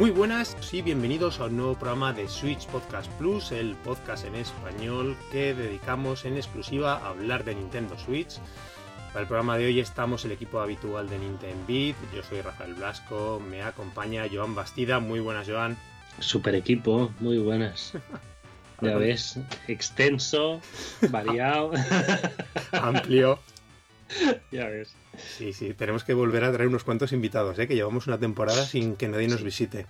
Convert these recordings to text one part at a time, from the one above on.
Muy buenas y bienvenidos a un nuevo programa de Switch Podcast Plus, el podcast en español que dedicamos en exclusiva a hablar de Nintendo Switch. Para el programa de hoy estamos el equipo habitual de Nintendo Beat. Yo soy Rafael Blasco, me acompaña Joan Bastida. Muy buenas, Joan. Super equipo, muy buenas. Ya ves, extenso, variado, Amplio. ya ves. Sí, sí, tenemos que volver a traer unos cuantos invitados, ¿eh? que llevamos una temporada sin que nadie nos visite.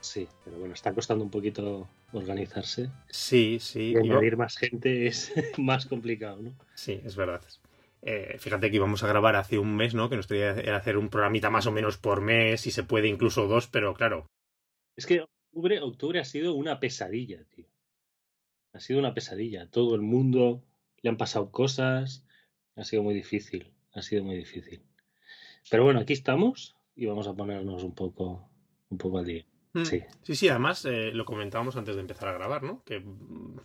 Sí, pero bueno, está costando un poquito organizarse. Sí, sí. Y añadir más gente es más complicado, ¿no? Sí, es verdad. Eh, fíjate que íbamos a grabar hace un mes, ¿no? Que nos tenía era hacer un programita más o menos por mes, si se puede incluso dos, pero claro, Es que octubre, octubre ha sido una pesadilla, tío. Ha sido una pesadilla. Todo el mundo le han pasado cosas. Ha sido muy difícil. Ha sido muy difícil. Pero bueno, aquí estamos y vamos a ponernos un poco, un poco al día. Mm. Sí. Sí, sí, además eh, lo comentábamos antes de empezar a grabar, ¿no? Que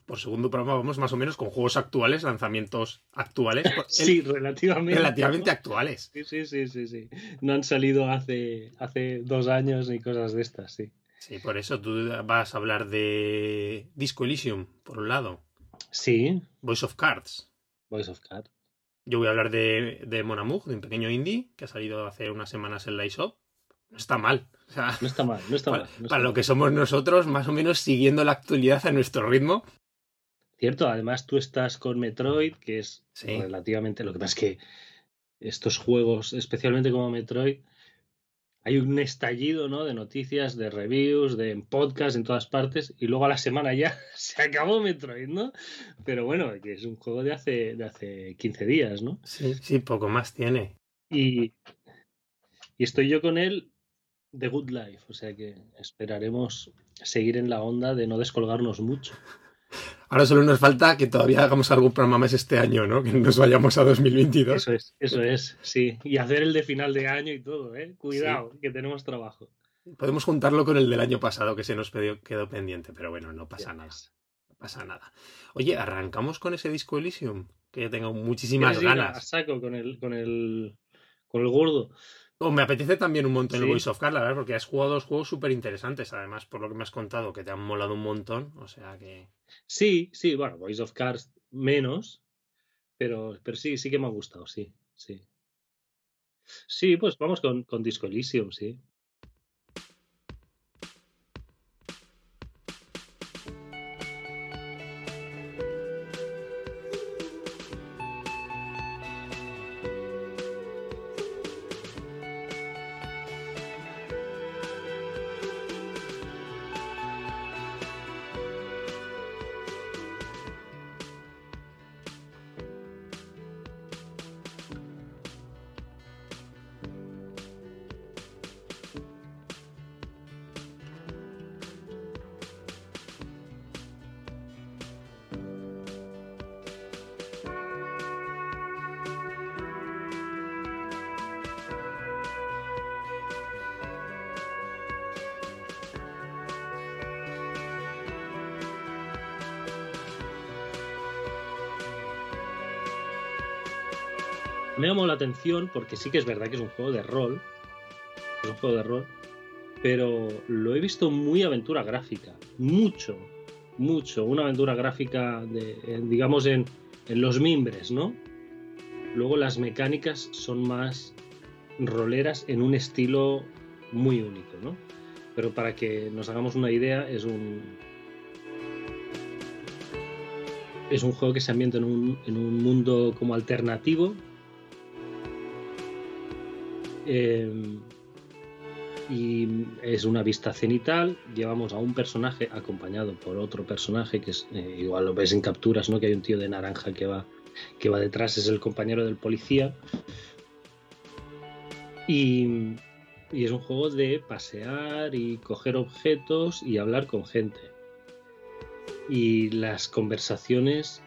por segundo programa vamos más o menos con juegos actuales, lanzamientos actuales, el- Sí, relativamente. relativamente actuales. Sí, sí, sí, sí, sí. No han salido hace, hace dos años ni cosas de estas, sí. Sí, por eso tú vas a hablar de Disco Elysium, por un lado, Sí, Voice of Cards. Voice of Cat. Yo voy a hablar de, de Mon Amour, de un pequeño indie que ha salido hace unas semanas en la eShop. No está mal. O sea, No está mal, no está para, mal. no está para lo que somos nosotros, más o menos siguiendo la actualidad a nuestro ritmo. Cierto, además tú estás con Metroid, que es Sí. relativamente. Lo que pasa es que estos juegos, especialmente como Metroid, hay un estallido, ¿no? De noticias, de reviews, de podcast en todas partes, y luego a la semana ya se acabó Metroid, ¿no? Pero bueno, que es un juego de hace, de hace 15 días, ¿no? Sí, sí, poco más tiene. Y, y estoy yo con él The Good Life, o sea que esperaremos seguir en la onda de no descolgarnos mucho. Ahora solo nos falta que todavía hagamos algún programa más este año, ¿no? Que no nos vayamos a 2022. Eso es, eso es, sí. Y hacer el de final de año y todo, ¿eh? Cuidado, que tenemos trabajo. Podemos juntarlo con el del año pasado que se nos quedó, pendiente, pero bueno, no pasa nada. No pasa nada. Oye, arrancamos con ese disco Elysium, que ya tengo muchísimas ¿Quieres ir a ganas. saco con el, con el, con el gordo. Oh, me apetece también un montón el. Voice of Cards, la verdad, porque has jugado dos juegos súper interesantes, además, por lo que me has contado, que te han molado un montón. O sea que. Sí, sí, bueno, Voice of Cards menos, pero, pero sí, sí que me ha gustado, sí, sí. Sí, pues vamos con, con Disco Elysium, sí. Atención porque sí que es verdad que es un juego de rol. Es un juego de rol. Pero lo he visto muy aventura gráfica. Mucho, mucho. Una aventura gráfica, digamos, en, en los mimbres, ¿no? Luego las mecánicas son más roleras en un estilo muy único, ¿no? Pero para que nos hagamos una idea, es un. Es un juego que se ambienta en un, en un mundo como alternativo, eh, y es una vista cenital. Llevamos a un personaje acompañado por otro personaje que es eh, igual lo ves en capturas, ¿no? Que hay un tío de naranja que va que va detrás, es el compañero del policía. Y, es un juego de pasear y coger objetos y hablar con gente. Y las conversaciones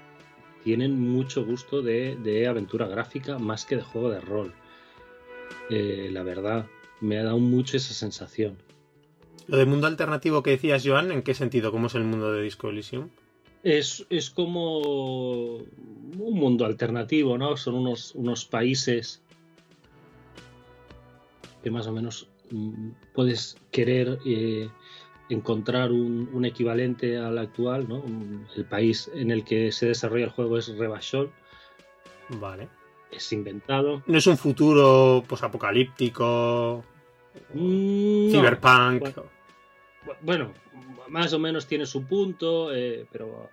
tienen mucho gusto de aventura gráfica más que de juego de rol. Eh, la verdad, me ha dado mucho esa sensación. Lo de mundo alternativo que decías, Joan, ¿en qué sentido? ¿Cómo es el mundo de Disco Elysium? Es, es como un mundo alternativo, ¿no? Son unos, unos países que más o menos mm, puedes querer eh, encontrar un, equivalente al actual, ¿no? El país en el que se desarrolla el juego es Rebachol. Vale. Es inventado. No es un futuro posapocalíptico. Mm, cyberpunk. Bueno, más o menos tiene su punto, eh, pero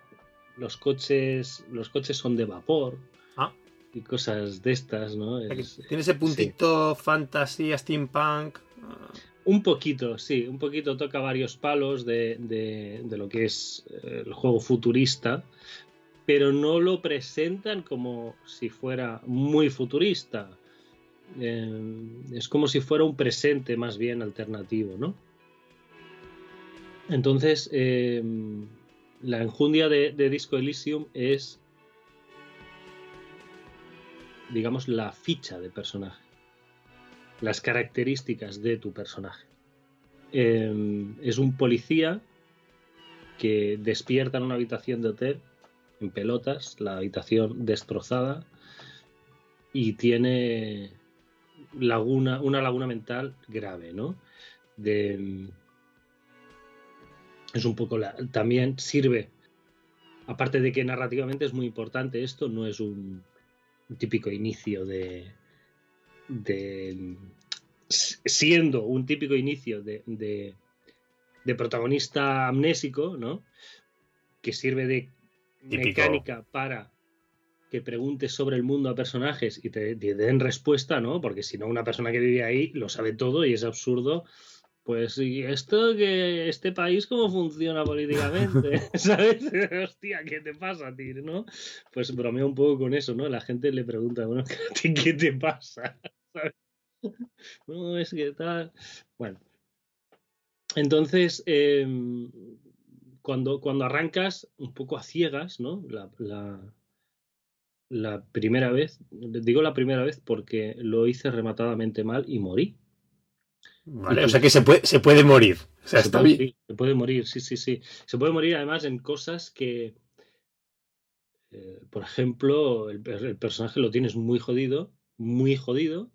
los coches, los coches son de vapor. Ah. Y cosas de estas, ¿no? tiene ese puntito fantasía, steampunk. Un poquito, sí, un poquito toca varios palos de, de, lo que es eh, el juego futurista, pero no lo presentan como si fuera muy futurista. Eh, es como si fuera un presente más bien alternativo, ¿no? Entonces, eh, la enjundia de, Disco Elysium es, digamos, la ficha de personaje, las características de tu personaje. Em, es un policía que despierta en una habitación de hotel pelotas, la habitación destrozada y tiene laguna, una laguna mental grave, ¿no? De, es un poco la, también sirve, aparte de que narrativamente es muy importante esto, no es un, típico inicio de, de, siendo un típico inicio de, de, protagonista amnésico, ¿no? Que sirve de mecánica para que preguntes sobre el mundo a personajes y te, te, den respuesta, ¿no? Porque si no, una persona que vive ahí lo sabe todo y es absurdo pues, ¿y esto que este país cómo funciona políticamente? ¿Sabes? Hostia, ¿qué te pasa, tío? ¿No? Pues bromeo un poco con eso, ¿no? La gente le pregunta, bueno, ¿qué te pasa? ¿Sabes? No, es que tal. Bueno. Entonces, em, cuando, cuando arrancas un poco a ciegas, ¿no? La, la, la primera vez, digo la primera vez porque lo hice rematadamente mal y morí. Vale, o sea que se puede, se puede morir. O sea, se, está puede, bien. se puede morir, sí, sí, sí. Se puede morir además en cosas que, eh, por ejemplo, el, el, personaje lo tienes muy jodido, muy jodido,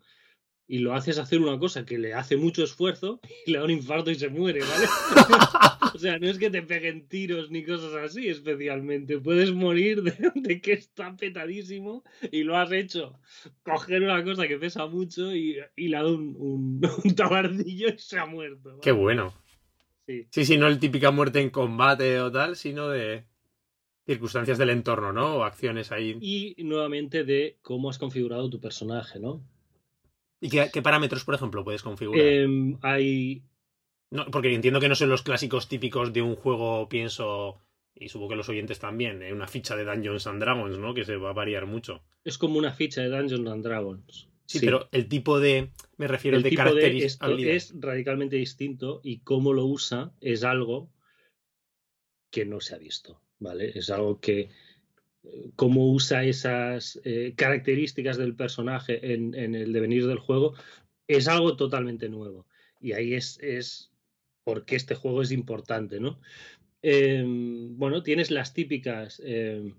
y lo haces hacer una cosa que le hace mucho esfuerzo y le da un infarto y se muere, ¿vale? o sea, no es que te peguen tiros ni cosas así especialmente. Puedes morir de, que está petadísimo y lo has hecho coger una cosa que pesa mucho y, le ha dado un, un, tabardillo y se ha muerto. Qué bueno. Sí. sí, sí, no el típica muerte en combate o tal, sino de circunstancias del entorno, ¿no? O acciones ahí. Y nuevamente de cómo has configurado tu personaje, ¿no? ¿Y qué, parámetros, por ejemplo, puedes configurar? Em, hay. No, porque entiendo que no son los clásicos típicos de un juego, pienso, y supongo que los oyentes también, ¿eh? una ficha de Dungeons and Dragons, ¿no? Que se va a variar mucho. Es como una ficha de Dungeons and Dragons. Sí, pero el tipo de. Me refiero el de características. Es radicalmente distinto y cómo lo usa es algo que no se ha visto. ¿Vale? Es algo que cómo usa esas eh, características del personaje en, el devenir del juego, es algo totalmente nuevo. Y ahí es, es porque este juego es importante, ¿no? Em, bueno, tienes las típicas em,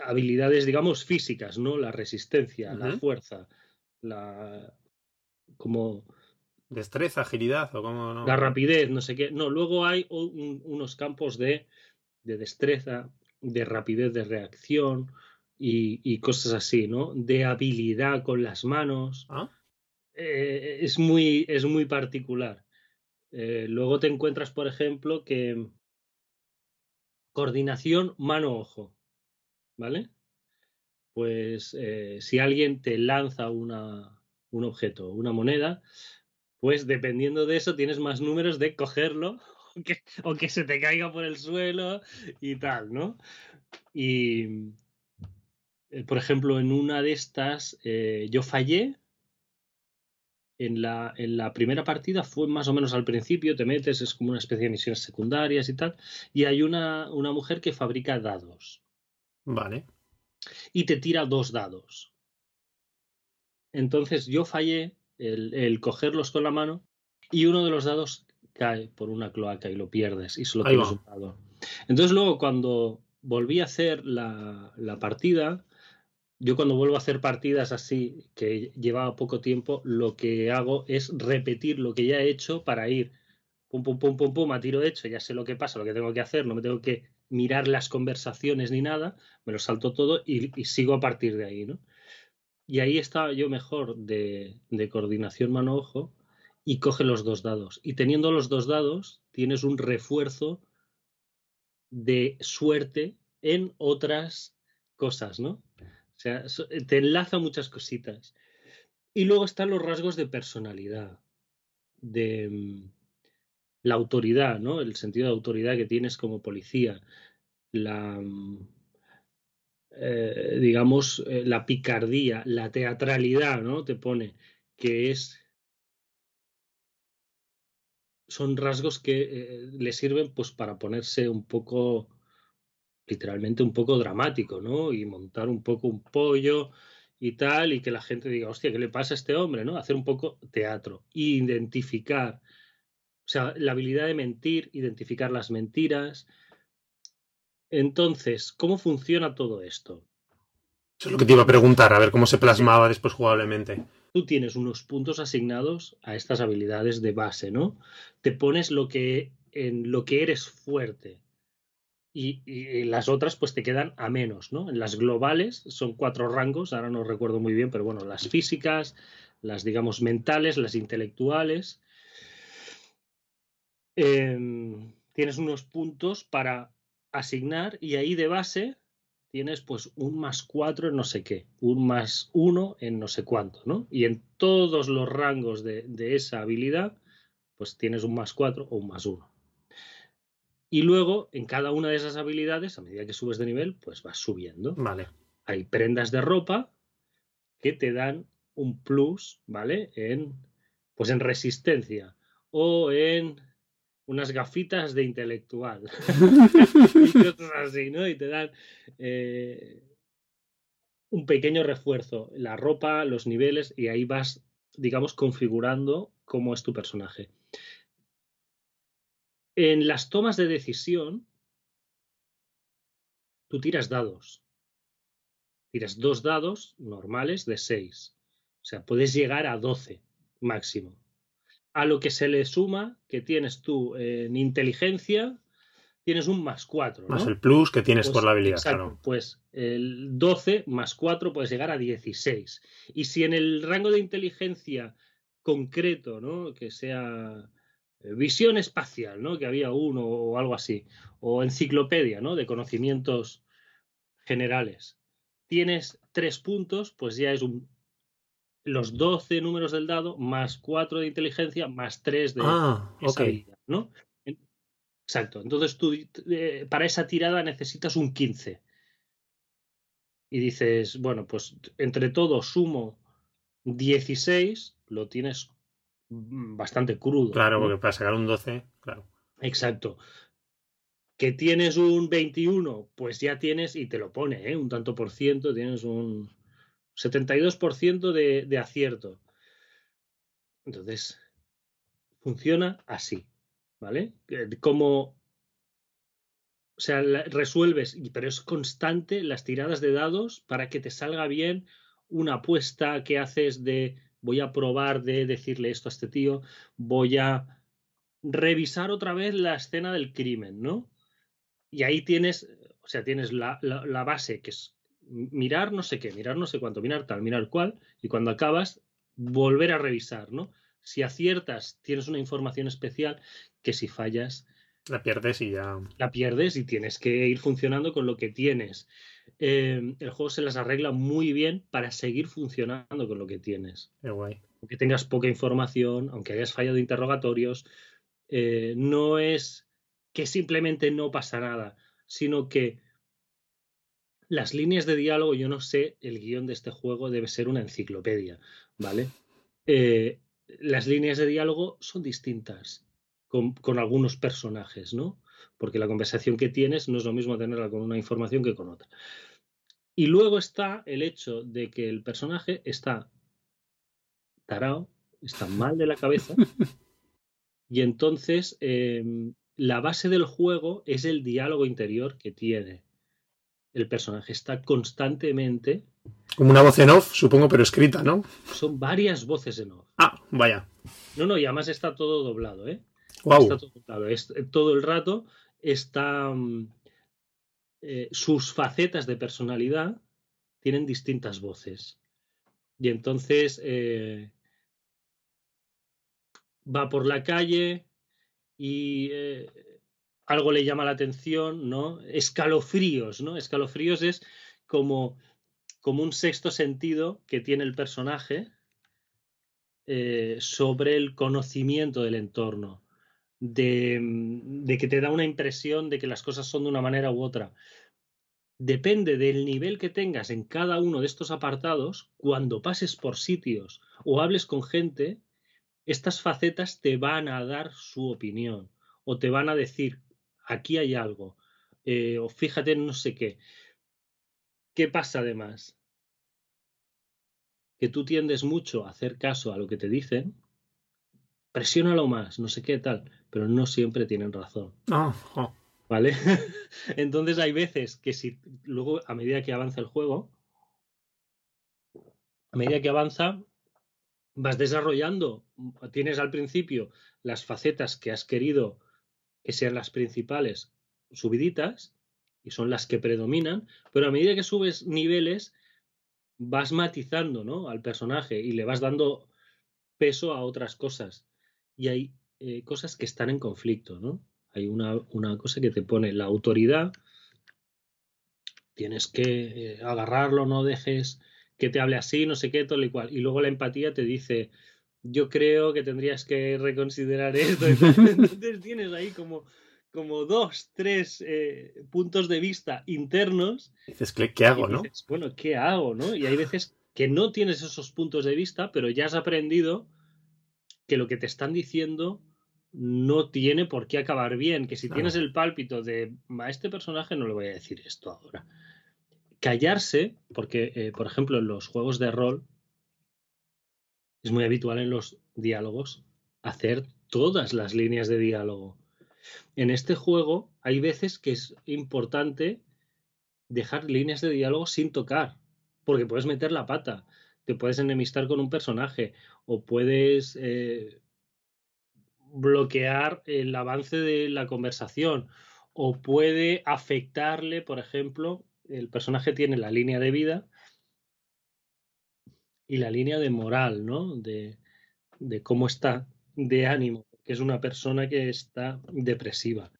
habilidades, digamos, físicas, ¿no? La resistencia, la fuerza, la. como. Destreza, agilidad o como La rapidez, no sé qué. No, luego hay unos campos de, de destreza, de rapidez de reacción y, cosas así, ¿no? De habilidad con las manos. ¿Ah? Eh, es, muy, es muy particular. Eh, luego te encuentras, por ejemplo, que coordinación mano-ojo, ¿vale? Pues eh, si alguien te lanza una, un objeto, una moneda, pues dependiendo de eso tienes más números de cogerlo o que se te caiga por el suelo y tal, ¿no? Y, por ejemplo, en una de estas yo fallé. En la, en la primera partida fue más o menos al principio, te metes, es como una especie de misiones secundarias y tal, y hay una, una mujer que fabrica dados. Vale. Y te tira dos dados. Entonces yo fallé el, el cogerlos con la mano y uno de los dados cae por una cloaca y lo pierdes y solo tienes un dado. Entonces luego cuando volví a hacer la, partida, yo cuando vuelvo a hacer partidas así, que llevaba poco tiempo, lo que hago es repetir lo que ya he hecho para ir pum, pum, pum, pum, pum, a tiro hecho, ya sé lo que pasa, lo que tengo que hacer, no me tengo que mirar las conversaciones ni nada, me lo salto todo y, sigo a partir de ahí, ¿no? Y ahí estaba yo mejor de, de coordinación mano-ojo y coge los dos dados. Y teniendo los dos dados, tienes un refuerzo de suerte en otras cosas, ¿no? Sea, eh, te enlaza muchas cositas. Y luego están los rasgos de personalidad, de mm, la autoridad, ¿no? El sentido de autoridad que tienes como policía, la, mm, eh, digamos, eh, la picardía, la teatralidad, ¿no? Te pone, que es son rasgos que le sirven pues para ponerse un poco literalmente un poco dramático, ¿no? Y montar un poco un pollo y tal, y que la gente diga, hostia, ¿qué le pasa a este hombre? ¿no? Hacer un poco teatro, identificar, o sea, la habilidad de mentir, identificar las mentiras. Entonces, ¿cómo funciona todo esto? Eso es lo que te iba a preguntar, a ver cómo se plasmaba después jugablemente. Tú tienes unos puntos asignados a estas habilidades de base, ¿no? Te pones lo que en lo que eres fuerte, y, las otras pues te quedan a menos, ¿no? En las globales son cuatro rangos, ahora no recuerdo muy bien, pero bueno, las físicas, las digamos mentales, las intelectuales. Em, tienes unos puntos para asignar y ahí de base tienes pues un más cuatro en no sé qué, un más uno en no sé cuánto, ¿no? Y en todos los rangos de, de esa habilidad pues tienes un más cuatro o un más uno. Y luego, en cada una de esas habilidades, a medida que subes de nivel, pues vas subiendo. Vale. Hay prendas de ropa que te dan un plus, ¿vale? En, pues en resistencia o en unas gafitas de intelectual. y así, ¿no? Y te dan eh, un pequeño refuerzo. La ropa, los niveles, y ahí vas, digamos, configurando cómo es tu personaje. En las tomas de decisión, tú tiras dados. Tiras dos dados normales de 6. O sea, puedes llegar a 12 máximo. A lo que se le suma que tienes tú en inteligencia, tienes un más 4. Más el plus que tienes por pues la habilidad. Exacto, Pues el 12 más 4 puedes llegar a 16. Y si en el rango de inteligencia concreto, ¿no? Que sea visión espacial, ¿no? Que había uno o algo así, o enciclopedia, ¿no? De conocimientos generales. Tienes tres puntos, pues ya es un, los 12 números del dado más 4 de inteligencia más 3 de ah, esa ¿no? Exacto. Entonces tú eh, para esa tirada necesitas un 15. Y dices, bueno, pues entre todos sumo 16, lo tienes bastante crudo. Claro, porque para sacar un 12, claro. Exacto. Que tienes un 21, pues ya tienes, y te lo pone, ¿eh? un tanto por ciento, tienes un 72% de, de acierto. Entonces, funciona así, ¿vale? Como, o sea, resuelves, pero es constante las tiradas de dados para que te salga bien una apuesta que haces de voy a probar de decirle esto a este tío, voy a revisar otra vez la escena del crimen, ¿no? Y ahí tienes, o sea, tienes la, base que es mirar no sé qué, mirar no sé cuánto, mirar tal, mirar cuál, y cuando acabas, volver a revisar, ¿no? Si aciertas, tienes una información especial que si fallas... La pierdes y ya... La pierdes y tienes que ir funcionando con lo que tienes. Em, el juego se las arregla muy bien para seguir funcionando con lo que tienes. Qué guay. Aunque tengas poca información, aunque hayas fallado interrogatorios, eh, no es que simplemente no pasa nada, sino que las líneas de diálogo, yo no sé, el guion de este juego debe ser una enciclopedia, ¿vale? Eh, las líneas de diálogo son distintas con, con, algunos personajes, ¿no? Porque la conversación que tienes no es lo mismo tenerla con una información que con otra. Y luego está el hecho de que el personaje está tarao, está mal de la cabeza, y entonces em, la base del juego es el diálogo interior que tiene. El personaje está constantemente Como una voz en off, supongo, pero escrita, ¿no? Son varias voces en off. Ah, vaya. No, no, y además está todo doblado, ¿eh? Está todo doblado. Es, todo el rato está. mm, eh, sus facetas de personalidad tienen distintas voces. Y entonces eh, va por la calle y eh, algo le llama la atención, ¿no? Escalofríos, ¿no? Escalofríos es como, como un sexto sentido que tiene el personaje eh, sobre el conocimiento del entorno, de, mm, de que te da una impresión de que las cosas son de una manera u otra. Depende del nivel que tengas en cada uno de estos apartados, cuando pases por sitios o hables con gente, estas facetas te van a dar su opinión o te van a decir, aquí hay algo, eh, o fíjate en no sé qué. ¿Qué pasa además? Que tú tiendes mucho a hacer caso a lo que te dicen, presiónalo más, no sé qué tal, pero no siempre tienen razón. Ah, oh. ¿Vale? Entonces hay veces que si luego, a medida que avanza el juego, a medida que avanza, vas desarrollando, tienes al principio las facetas que has querido que sean las principales subiditas y son las que predominan, pero a medida que subes niveles vas matizando ¿no? al personaje y le vas dando peso a otras cosas. Y hay eh, cosas que están en conflicto, ¿no? Hay una, una, cosa que te pone la autoridad, tienes que eh, agarrarlo, no dejes que te hable así, no sé qué, todo y cual. Y luego la empatía te dice, yo creo que tendrías que reconsiderar esto. Entonces tienes ahí como, como dos, tres eh, puntos de vista internos. Dices, ¿qué, hago, dices, no? Bueno, ¿qué hago, no? Y hay veces que no tienes esos puntos de vista, pero ya has aprendido que lo que te están diciendo no tiene por qué acabar bien, que si claro. tienes el pálpito de a este personaje no le voy a decir esto ahora. Callarse, porque, eh, por ejemplo, en los juegos de rol es muy habitual en los diálogos hacer todas las líneas de diálogo. En este juego hay veces que es importante dejar líneas de diálogo sin tocar, porque puedes meter la pata, te puedes enemistar con un personaje o puedes eh, bloquear el avance de la conversación o puede afectarle, por ejemplo, el personaje tiene la línea de vida y la línea de moral, ¿no? De, de cómo está de ánimo, que es una persona que está depresiva.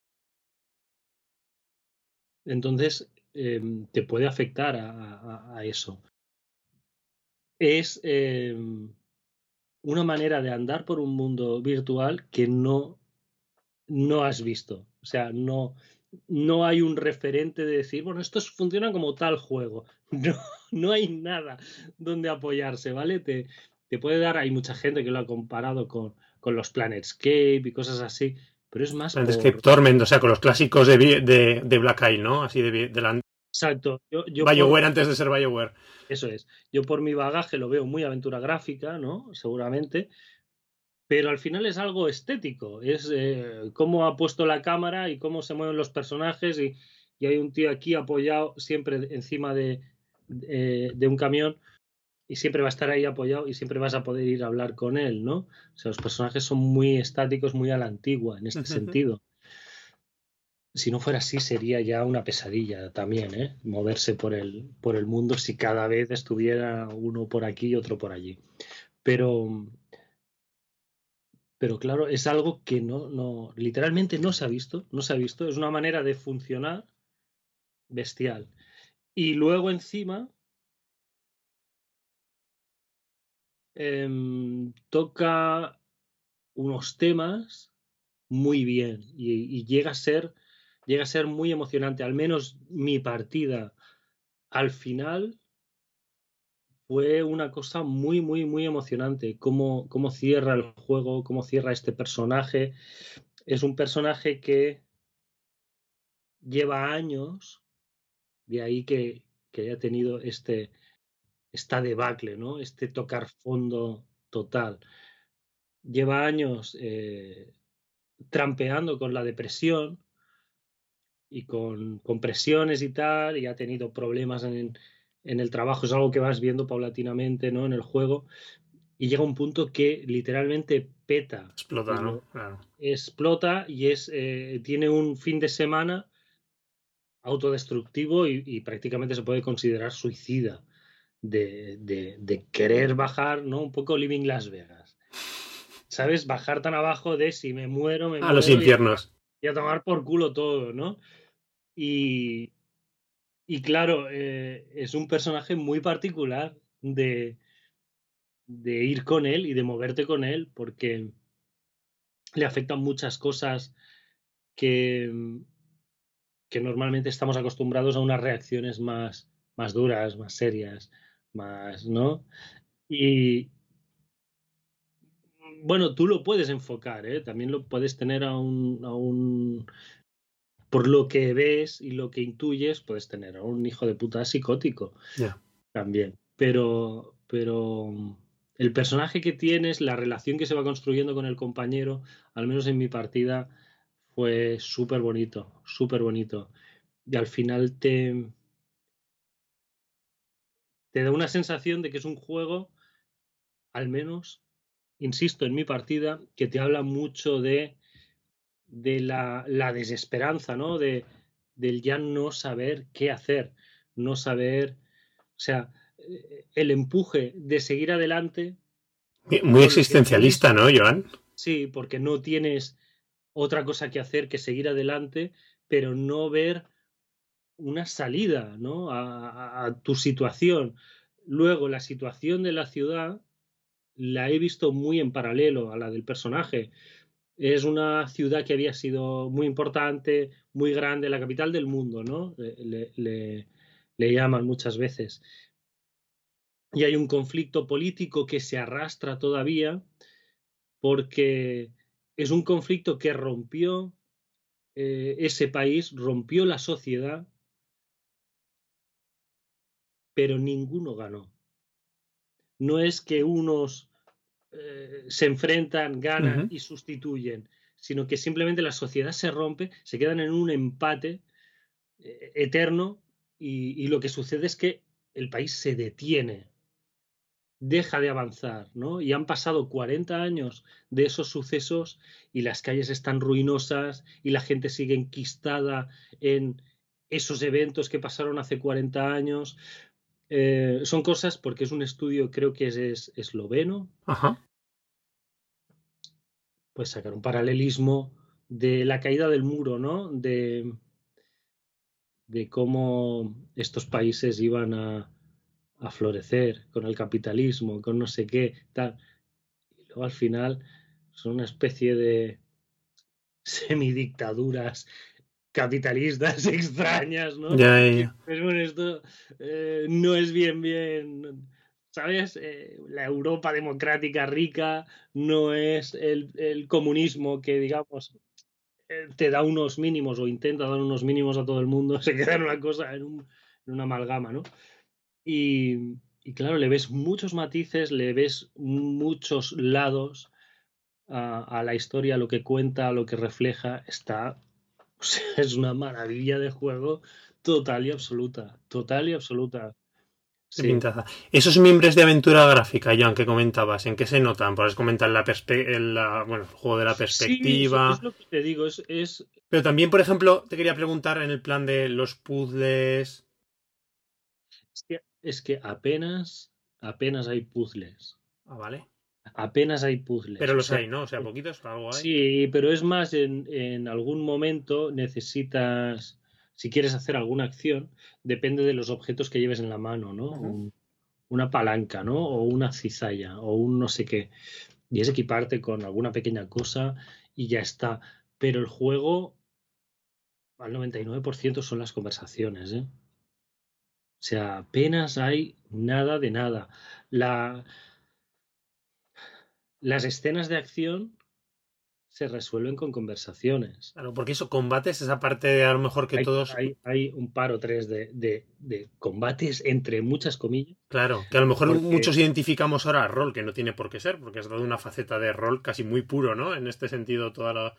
Entonces, eh, te puede afectar a, a, eso. Es eh, una manera de andar por un mundo virtual que no, no has visto. O sea, no, no hay un referente de decir, bueno, estos funcionan como tal juego. No, no hay nada donde apoyarse, ¿vale? Te, te puede dar, hay mucha gente que lo ha comparado con, con los Planetscape y cosas así, pero es más... Planetscape por... Torment, o sea, con los clásicos de, de, de Black Eye, ¿no? Así de, de la... Exacto. Yo, yo BioWare por... antes de ser BioWare. Eso es. Yo por mi bagaje lo veo muy aventura gráfica, ¿no? Seguramente, pero al final es algo estético, es eh, cómo ha puesto la cámara y cómo se mueven los personajes y, y hay un tío aquí apoyado siempre encima de, de, de, un camión y siempre va a estar ahí apoyado y siempre vas a poder ir a hablar con él, ¿no? O sea, los personajes son muy estáticos, muy a la antigua en este sentido. Si no fuera así, sería ya una pesadilla también, ¿eh? Moverse por el, por el mundo si cada vez estuviera uno por aquí y otro por allí. Pero, pero claro, es algo que no, no, literalmente no se ha visto, no se ha visto, es una manera de funcionar bestial. Y luego encima eh, toca unos temas muy bien y, llega a ser llega a ser muy emocionante. Al menos mi partida al final fue una cosa muy, muy, muy emocionante. Cómo, cómo cierra el juego, cómo cierra este personaje. Es un personaje que lleva años, de ahí que, que haya tenido este, esta debacle, ¿no? Este tocar fondo total. Lleva años eh, trampeando con la depresión y con, con, presiones y tal, y ha tenido problemas en, en el trabajo, es algo que vas viendo paulatinamente, ¿no? En el juego. Y llega un punto que literalmente peta. Explota, ¿no? Claro. Explota y es, eh, tiene un fin de semana autodestructivo y, prácticamente se puede considerar suicida de, de, querer bajar, ¿no? Un poco Living Las Vegas. ¿Sabes? Bajar tan abajo de si me muero, me A los infiernos. Y a, tomar por culo todo, ¿no? Y, y claro, eh, es un personaje muy particular de, de ir con él y de moverte con él porque le afectan muchas cosas que, que normalmente estamos acostumbrados a unas reacciones más, más duras, más serias, más, ¿no? Y bueno, tú lo puedes enfocar, ¿eh? También lo puedes tener a un por lo que ves y lo que intuyes, puedes tener a un hijo de puta psicótico también. Pero, pero el personaje que tienes, la relación que se va construyendo con el compañero, al menos en mi partida, fue súper bonito, súper bonito. Y al final te, te da una sensación de que es un juego, al menos, insisto, en mi partida, que te habla mucho de, de la, la desesperanza, ¿no? De, del ya no saber qué hacer, no saber, o sea, eh, el empuje de seguir adelante. Muy existencialista, ¿no, Joan? Sí, porque no tienes otra cosa que hacer que seguir adelante, pero no ver una salida ¿no? a, tu situación. Luego, la situación de la ciudad la he visto muy en paralelo a la del personaje. Es una ciudad que había sido muy importante, muy grande, la capital del mundo, ¿no? Le, llaman muchas veces. Y hay un conflicto político que se arrastra todavía porque es un conflicto que rompió eh, ese país, rompió la sociedad, pero ninguno ganó. No es que unos eh, se enfrentan, ganan y sustituyen, sino que simplemente la sociedad se rompe, se quedan en un empate eh, eterno y lo que sucede es que el país se detiene deja de avanzar, ¿no? Y han pasado 40 años de esos sucesos y las calles están ruinosas y la gente sigue enquistada en esos eventos que pasaron hace 40 años. Eh, son cosas porque es un estudio, creo que es, esloveno. Ajá. Pues sacar un paralelismo de la caída del muro, ¿no? De, de cómo estos países iban a, a florecer con el capitalismo, con no sé qué, tal. Y luego al final son una especie de semidictaduras capitalistas extrañas, ¿no? Ya, ya. Pero bueno, esto eh, no es bien, bien, ¿sabes? Eh, la Europa democrática rica no es el, el comunismo que, digamos, eh, te da unos mínimos o intenta dar unos mínimos a todo el mundo, se queda en una cosa, en, un, en una amalgama, ¿no? Y, claro, le ves muchos matices, le ves muchos lados a, la historia, lo que cuenta, lo que refleja. Está. es una maravilla de juego total y absoluta. Total y absoluta. Sí. Esos miembros de aventura gráfica, Joan, que comentabas, ¿en qué se notan? Puedes comentar la, la bueno, el juego de la perspectiva. Sí, es lo que te digo, es, Pero también, por ejemplo, te quería preguntar en el plan de los puzzles. Es que es que apenas, apenas hay puzzles. Ah, vale. Apenas hay puzzles. Pero los hay, ¿no? O sea, poquitos, algo hay. Sí, pero es más, en, en algún momento necesitas, si quieres hacer alguna acción, depende de los objetos que lleves en la mano, ¿no? una palanca, ¿no? O una cizalla, o un no sé qué. Y es equiparte con alguna pequeña cosa y ya está. Pero el juego, al 99% son las conversaciones, ¿eh? O sea, apenas hay nada de nada. La, las escenas de acción se resuelven con conversaciones. Claro, porque eso, combates, esa parte de a lo mejor que todos. Hay, hay, un par o tres de, de, combates entre muchas comillas. Claro, que a lo mejor muchos identificamos ahora rol, que no tiene por qué ser, porque has dado una faceta de rol casi muy puro, ¿no? En este sentido, toda la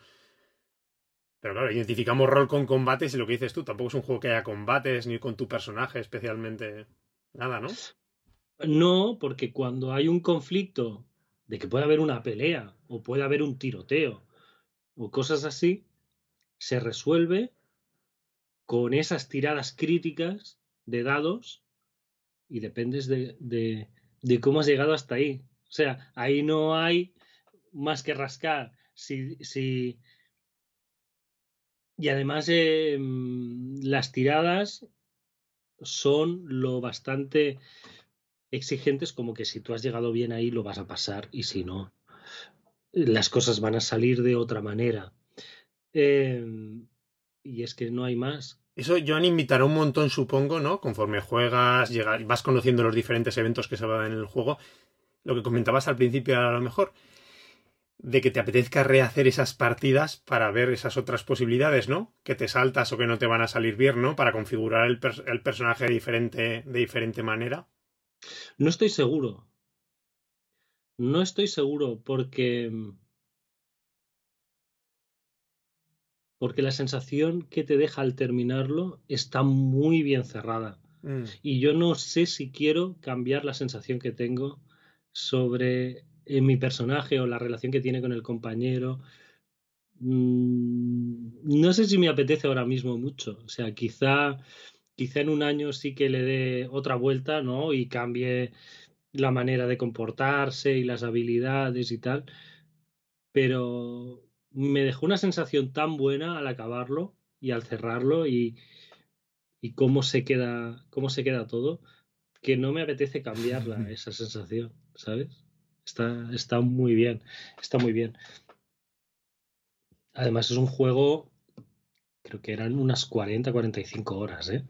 pero claro, identificamos rol con combates y lo que dices tú, tampoco es un juego que haya combates ni con tu personaje especialmente. Nada, ¿no? No, porque cuando hay un conflicto de que puede haber una pelea o puede haber un tiroteo o cosas así, se resuelve con esas tiradas críticas de dados y dependes de, de, cómo has llegado hasta ahí. O sea, ahí no hay más que rascar. Si, si... Y además eh, las tiradas son lo bastante exigentes como que si tú has llegado bien ahí lo vas a pasar y si no, las cosas van a salir de otra manera. Eh, y es que no hay más. Eso, Joan, invitará un montón, supongo, ¿no? Conforme juegas, llegar, vas conociendo los diferentes eventos que se van en el juego. Lo que comentabas al principio, a lo mejor, de que te apetezca rehacer esas partidas para ver esas otras posibilidades, ¿no? Que te saltas o que no te van a salir bien, ¿no? Para configurar el, el personaje de diferente, de diferente manera. No estoy seguro. No estoy seguro porque porque la sensación que te deja al terminarlo está muy bien cerrada. Mm. Y yo no sé si quiero cambiar la sensación que tengo sobre eh, mi personaje o la relación que tiene con el compañero. Mm, no sé si me apetece ahora mismo mucho. O sea, quizá, quizá en un año sí que le dé otra vuelta, ¿no? Y cambie la manera de comportarse y las habilidades y tal. Pero me dejó una sensación tan buena al acabarlo y al cerrarlo y, y cómo se queda cómo se queda todo que no me apetece cambiarla esa sensación, ¿sabes? Está, está muy bien, está muy bien. Además es un juego, creo que eran unas 40, 45 horas, ¿eh?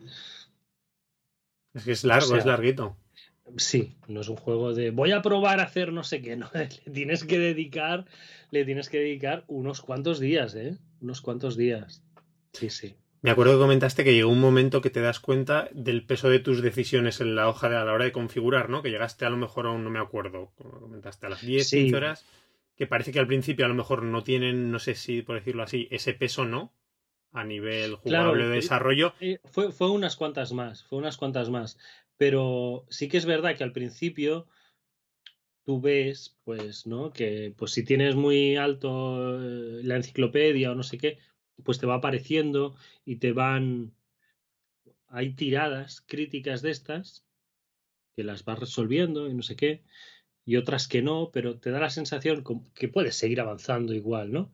Es que es largo, es larguito. Sí, no es un juego de voy a probar a hacer no sé qué, no, le tienes que dedicar, le tienes que dedicar unos cuantos días, ¿eh? Unos cuantos días. Sí, sí. Me acuerdo que comentaste que llegó un momento que te das cuenta del peso de tus decisiones en la hoja de a la hora de configurar, ¿no? Que llegaste a lo mejor aún no me acuerdo, como comentaste, a las 10, 15 horas, que parece que al principio a lo mejor no tienen, no sé si por decirlo así, ese peso, ¿no? A nivel jugable de desarrollo. Fue, fue unas cuantas más, fue unas cuantas más. Pero sí que es verdad que al principio tú ves, pues, ¿no? Que pues si tienes muy alto eh, la enciclopedia o no sé qué, pues te va apareciendo y te van... Hay tiradas críticas de estas que las vas resolviendo y no sé qué, y otras que no, pero te da la sensación que puedes seguir avanzando igual, ¿no?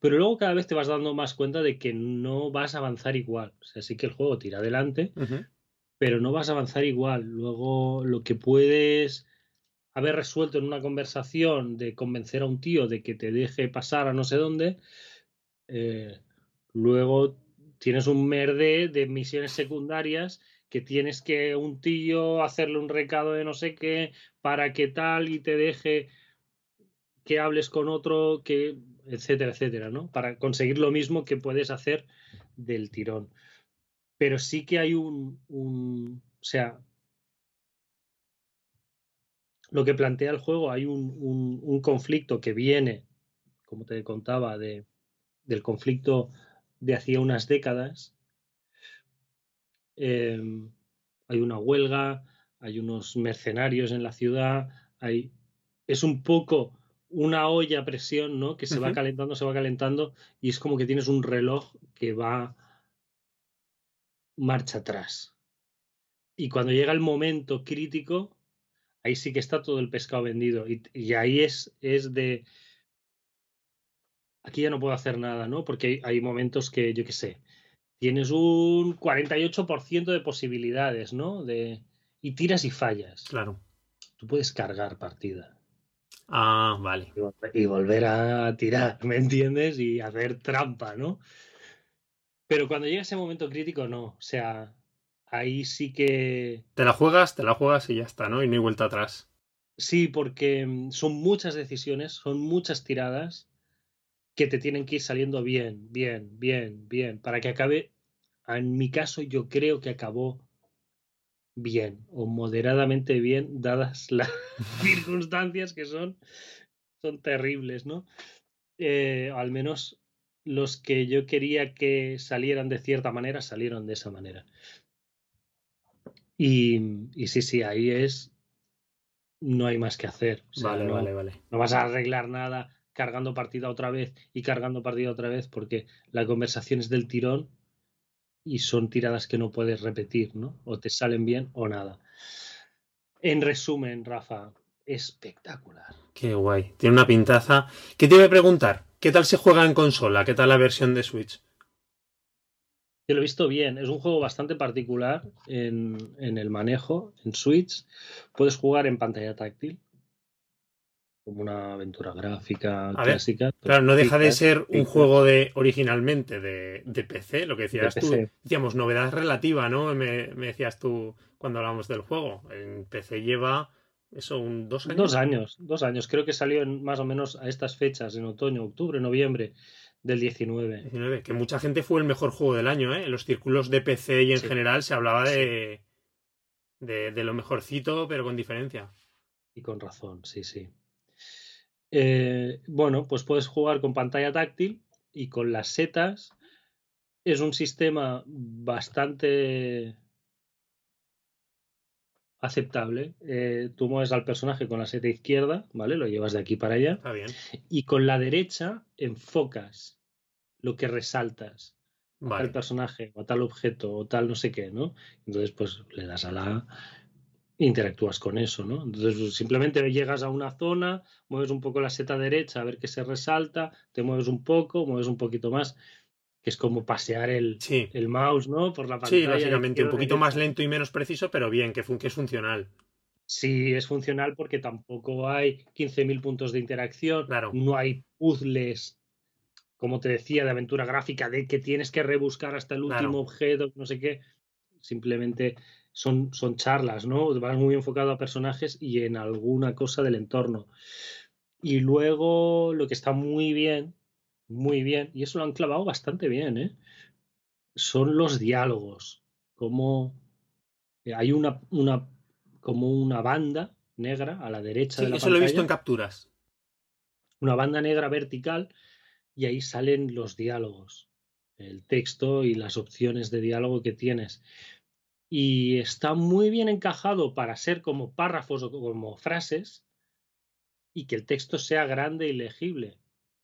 Pero luego cada vez te vas dando más cuenta de que no vas a avanzar igual. O sea, sí que el juego tira adelante, pero no vas a avanzar igual. Luego lo que puedes haber resuelto en una conversación de convencer a un tío de que te deje pasar a no sé dónde, eh, luego tienes un merde de misiones secundarias que tienes que un tío hacerle un recado de no sé qué para que tal y te deje que hables con otro, que etcétera, etcétera, ¿no? Para conseguir lo mismo que puedes hacer del tirón pero sí que hay un, un o sea, lo que plantea el juego, hay un, un, conflicto que viene, como te contaba, de, del conflicto de hacía unas décadas. Eh, hay una huelga, hay unos mercenarios en la ciudad, hay, es un poco una olla a presión, ¿no? Que se uh -huh. va calentando, se va calentando, y es como que tienes un reloj que va marcha atrás. Y cuando llega el momento crítico, ahí sí que está todo el pescado vendido. Y, y ahí es, es de... Aquí ya no puedo hacer nada, ¿no? Porque hay, hay momentos que, yo qué sé, tienes un 48% de posibilidades, ¿no? De, y tiras y fallas. Claro. Tú puedes cargar partida. Ah, vale. Y, volver a tirar, ¿me entiendes? Y hacer trampa, ¿no? Pero cuando llega ese momento crítico, no. O sea, ahí sí que. Te la juegas, te la juegas y ya está, ¿no? Y no hay vuelta atrás. Sí, porque mm, son muchas decisiones, son muchas tiradas que te tienen que ir saliendo bien, bien, bien, bien, para que acabe. En mi caso, yo creo que acabó bien o moderadamente bien, dadas las circunstancias que son, son terribles, ¿no? Eh, al menos los que yo quería que salieran de cierta manera salieron de esa manera. Y, y sí, sí, ahí es. No hay más que hacer. O sea, vale, no, vale, vale. no vas a arreglar nada cargando partida otra vez y cargando partida otra vez porque la conversación es del tirón y son tiradas que no puedes repetir, ¿no? O te salen bien o nada. En resumen, Rafa, espectacular. Qué guay. Tiene una pintaza. ¿Qué te iba a preguntar? ¿Qué tal se juega en consola? ¿Qué tal la versión de Switch? Yo lo he visto bien. Es un juego bastante particular en, en el manejo, en Switch. Puedes jugar en pantalla táctil, como una aventura gráfica A ver, clásica. Claro, no deja de ser un juego de originalmente de, de PC, lo que decías De tú. PC. Decíamos, novedad relativa, ¿no? Me, me decías tú cuando hablábamos del juego. En PC lleva eso, un dos años. Dos años, dos años. Creo que salió en, más o menos a estas fechas, en otoño, octubre, noviembre del 19. 19, que mucha gente fue el mejor juego del año, ¿eh? En los círculos de PC y en Sí. general se hablaba de, de, de lo mejorcito, pero con diferencia. Y con razón, sí, sí. Eh, bueno, pues puedes jugar con pantalla táctil y con las setas. Es un sistema bastante aceptable. Eh, tú mueves al personaje con la seta izquierda, ¿vale? Lo llevas de aquí para allá. Está bien. Y con la derecha enfocas lo que resaltas. a tal Vale. personaje o a tal objeto o tal no sé qué, ¿no? Entonces, pues le das a la interactúas con eso, ¿no? Entonces, pues, simplemente llegas a una zona, mueves un poco la seta derecha a ver qué se resalta, te mueves un poco, mueves un poquito más, que es como pasear el, Sí, el mouse, ¿no? Por la sí, pantalla. de básicamente. Un poquito más lento y menos preciso, pero bien, que, fun- que es funcional. Sí, es funcional porque tampoco hay 15.000 puntos de interacción, Claro. no hay puzzles, como te decía, de aventura gráfica, de que tienes que rebuscar hasta el último Claro. objeto, no sé qué. Simplemente son, son charlas, ¿no? Vas muy enfocado a personajes y en alguna cosa del entorno. Y luego lo que está muy bien, muy bien, y eso lo han clavado bastante bien, ¿eh? Son los diálogos. Como hay una, una, como una banda negra a la derecha Sí, de la eso lo he visto en capturas. una banda negra vertical y ahí salen los diálogos, el texto y las opciones de diálogo que tienes. Y está muy bien encajado para ser como párrafos o como frases y que el texto sea grande y legible,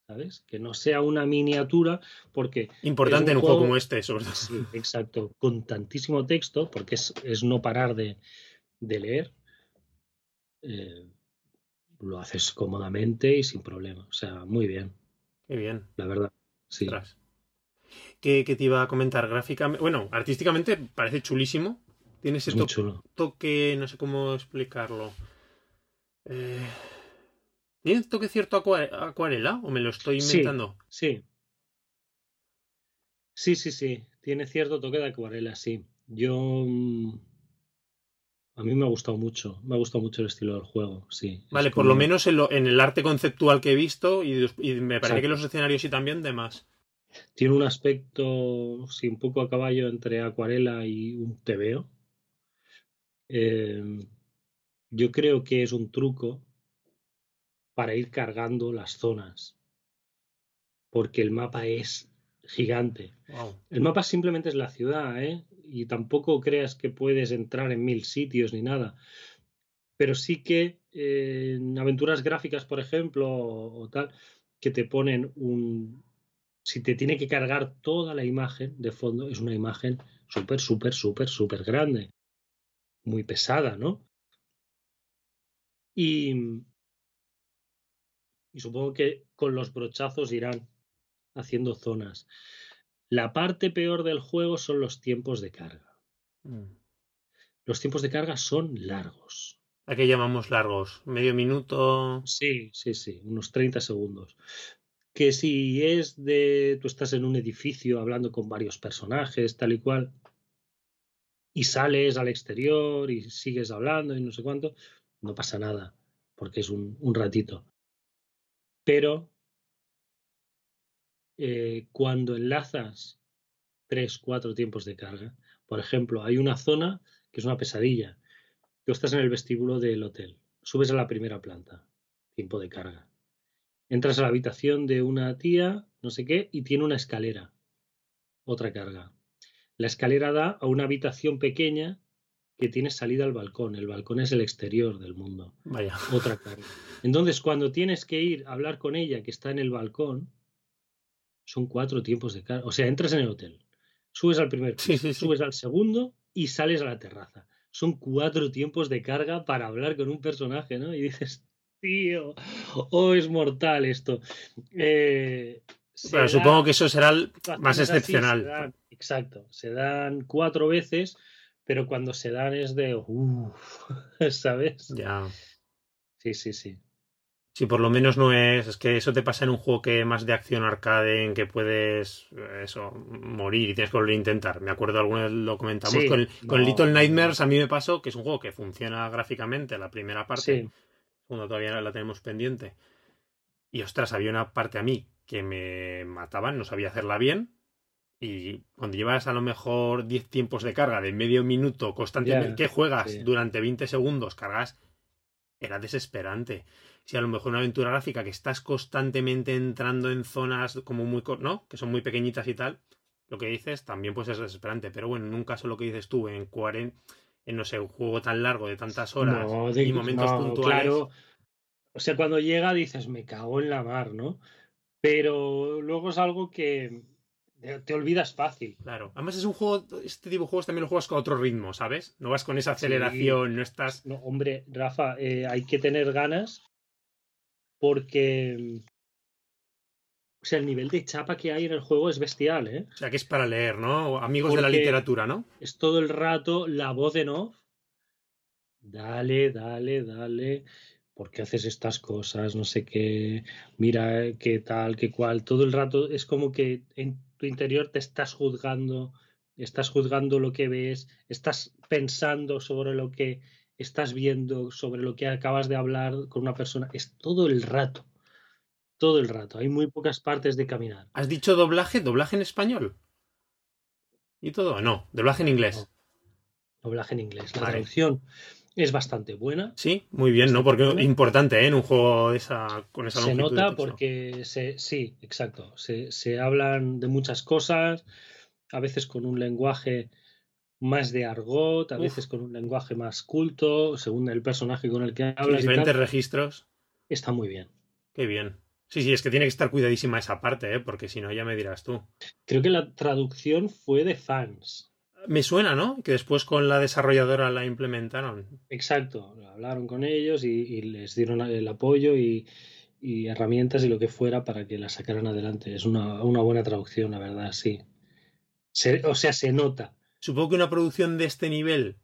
¿sabes? Que no sea una miniatura porque Importante en un juego juego- como este, sobre todo. Sí, exacto. Con tantísimo texto, porque es, es no parar de, de leer, eh, lo haces cómodamente y sin problema. O sea, muy bien, Qué bien. la verdad. Sí. ¿Qué, qué te iba a comentar? Gráficamente. Bueno, artísticamente parece chulísimo. Tiene ese to- chulo. toque, no sé cómo explicarlo. Eh, ¿Tiene toque cierto acua- acuarela o me lo estoy inventando? Sí. Sí, sí, sí. Tiene cierto toque de acuarela, sí. Yo. mm, A mí me ha gustado mucho. Me ha gustado mucho el estilo del juego, sí. Vale, por lo menos en, lo- en el arte conceptual que he visto y, y me parece que los escenarios sí también de más. Tiene un aspecto, sí, un poco a caballo entre acuarela y un tebeo. Eh, yo creo que es un truco para ir cargando las zonas, porque el mapa es gigante. Wow. El mapa simplemente es la ciudad, ¿eh? Y tampoco creas que puedes entrar en mil sitios ni nada. Pero sí que eh, en aventuras gráficas, por ejemplo, o, o tal, que te ponen un... Si te tiene que cargar toda la imagen de fondo, es una imagen súper, súper, súper, súper grande. Muy pesada, ¿no? Y, y supongo que con los brochazos irán haciendo zonas. La parte peor del juego son los tiempos de carga. Mm. Los tiempos de carga son largos. ¿A qué llamamos largos? ¿Medio minuto? Sí, sí, sí, unos 30 segundos. Que si es de, tú estás en un edificio hablando con varios personajes, tal y cual, y sales al exterior y sigues hablando y no sé cuánto, no pasa nada, porque es un, un ratito. Pero eh, cuando enlazas tres, cuatro tiempos de carga, por ejemplo, hay una zona que es una pesadilla. Tú estás en el vestíbulo del hotel, subes a la primera planta, tiempo de carga. Entras a la habitación de una tía, no sé qué, y tiene una escalera, otra carga. La escalera da a una habitación pequeña que tiene salida al balcón. El balcón es el exterior del mundo. Vaya. Otra carga. Entonces, cuando tienes que ir a hablar con ella que está en el balcón, son cuatro tiempos de carga. O sea, entras en el hotel, subes al primer piso, subes al segundo y sales a la terraza. Son cuatro tiempos de carga para hablar con un personaje, ¿no? Y dices, tío, oh, es mortal esto. Eh, pero supongo que eso será más excepcional. exacto, se dan cuatro veces, pero cuando se dan es de, uff, ¿sabes? Ya. Sí, sí, sí. Sí, por lo menos no es. Es que eso te pasa en un juego que más de acción arcade, en que puedes eso, morir y tienes que volver a intentar. Me acuerdo alguna vez lo comentamos con, con Little Nightmares, a mí me pasó que es un juego que funciona gráficamente la primera parte. Segunda todavía la tenemos pendiente. Y ostras, había una parte a mí que me mataban, no sabía hacerla bien. Y cuando llevas a lo mejor 10 tiempos de carga de medio minuto constantemente, que juegas durante 20 segundos, cargas, era desesperante si a lo mejor una aventura gráfica que estás constantemente entrando en zonas como muy, ¿no? Que son muy pequeñitas y tal, lo que dices también pues es desesperante. Pero bueno, en un caso lo que dices tú, en 40, en no sé, un juego tan largo de tantas horas y momentos puntuales. O sea, cuando llega dices, me cago en la mar, ¿no? Pero luego es algo que te olvidas fácil. Claro. Además es un juego, este tipo de juegos también lo juegas con otro ritmo, ¿sabes? No vas con esa aceleración, no estás... No, hombre, Rafa, eh, hay que tener ganas porque o sea, el nivel de chapa que hay en el juego es bestial, ¿eh? O sea, que es para leer, ¿no? Amigos de la literatura, ¿no? Es todo el rato la voz en off. Dale, dale, dale. ¿Por qué haces estas cosas? No sé qué. Mira qué tal, qué cual. Todo el rato es como que en tu interior te estás juzgando, estás juzgando lo que ves, estás pensando sobre lo que estás viendo, sobre lo que acabas de hablar con una persona, es todo el rato. Todo el rato. Hay muy pocas partes de caminar. ¿Has dicho doblaje? ¿Doblaje en español? ¿Y todo? No, doblaje en inglés. Doblaje en inglés. La traducción es bastante buena. Sí, muy bien, ¿no? Porque es importante, ¿eh? En un juego de esa, con esa Se nota porque se, sí, exacto. Se, se hablan de muchas cosas, a veces con un lenguaje más de argot, a veces con un lenguaje más culto, según el personaje con el que hablas. diferentes registros. Está muy bien. Qué bien. Sí, sí, es que tiene que estar cuidadísima esa parte, ¿eh? porque si no, ya me dirás tú. Creo que la traducción fue de fans. Me suena, ¿no? Que después con la desarrolladora la implementaron. Exacto, hablaron con ellos y, les dieron el apoyo y, herramientas y lo que fuera para que la sacaran adelante. Es una, buena traducción, la verdad, sí. o sea, se nota Supongo que una producción de este nivel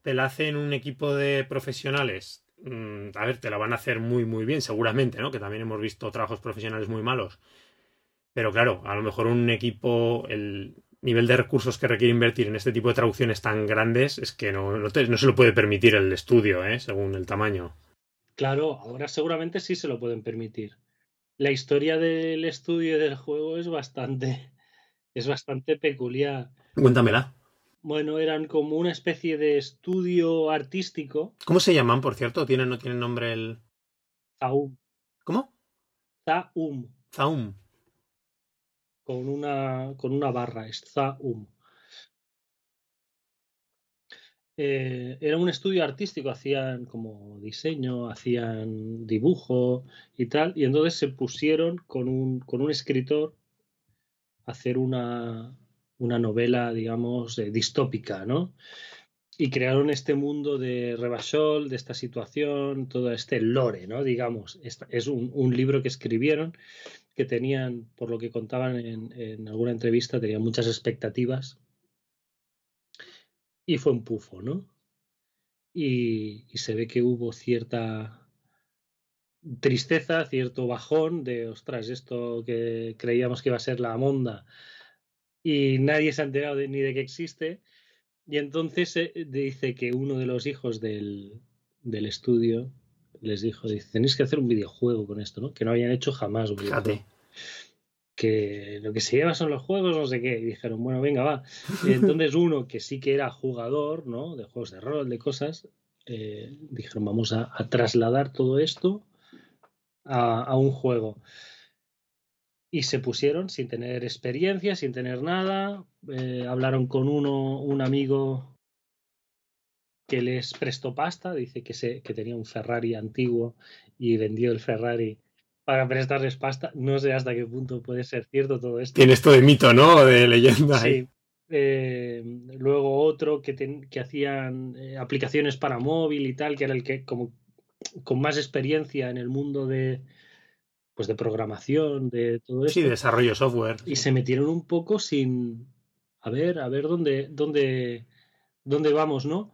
te la hacen un equipo de profesionales. Mm, a ver, te la van a hacer muy, muy bien, seguramente, ¿no? Que también hemos visto trabajos profesionales muy malos. Pero claro, a lo mejor un equipo, el nivel de recursos que requiere invertir en este tipo de traducciones tan grandes es que no, no, no se lo puede permitir el estudio, ¿eh? según el tamaño. Claro, ahora seguramente sí se lo pueden permitir. La historia del estudio y del juego es bastante, es bastante peculiar. Cuéntamela. Bueno, eran como una especie de estudio artístico. ¿Cómo se llaman, por cierto? ¿Tienen no tienen nombre el...? Zaum. ¿Cómo? Zaum. Zaum. Con una, con una barra, es Zaum. Eh, era un estudio artístico, hacían como diseño, hacían dibujo y tal, y entonces se pusieron con un, con un escritor a hacer una, una novela, digamos, eh, distópica, ¿no? Y crearon este mundo de Rebachol, de esta situación, todo este lore, ¿no? Digamos, es un, libro que escribieron que tenían, por lo que contaban en, alguna entrevista, tenían muchas expectativas y fue un pufo, ¿no? Y, y, se ve que hubo cierta tristeza, cierto bajón de, ostras, esto que creíamos que iba a ser la monda y nadie se ha enterado ni de que existe. Y entonces eh, dice que uno de los hijos del, del, estudio les dijo, dice, tenéis que hacer un videojuego con esto, ¿no? Que no habían hecho jamás un videojuego. Que lo que se lleva son los juegos, no sé qué. Y dijeron, bueno, venga, va. Y entonces uno que sí que era jugador, ¿no? De juegos de rol, de cosas, eh, dijeron, vamos a, trasladar todo esto a, a un juego y se pusieron sin tener experiencia, sin tener nada. Eh, hablaron con uno, un amigo que les prestó pasta, dice que, se, que tenía un Ferrari antiguo y vendió el Ferrari para prestarles pasta. No sé hasta qué punto puede ser cierto todo esto. Tiene esto de mito, ¿no? De leyenda. Sí. Eh, luego otro que, que hacían eh, aplicaciones para móvil y tal, que era el que como con más experiencia en el mundo de pues de programación, de todo eso. Sí, desarrollo software. Y se metieron un poco sin a ver, a ver dónde, dónde, dónde vamos, ¿no?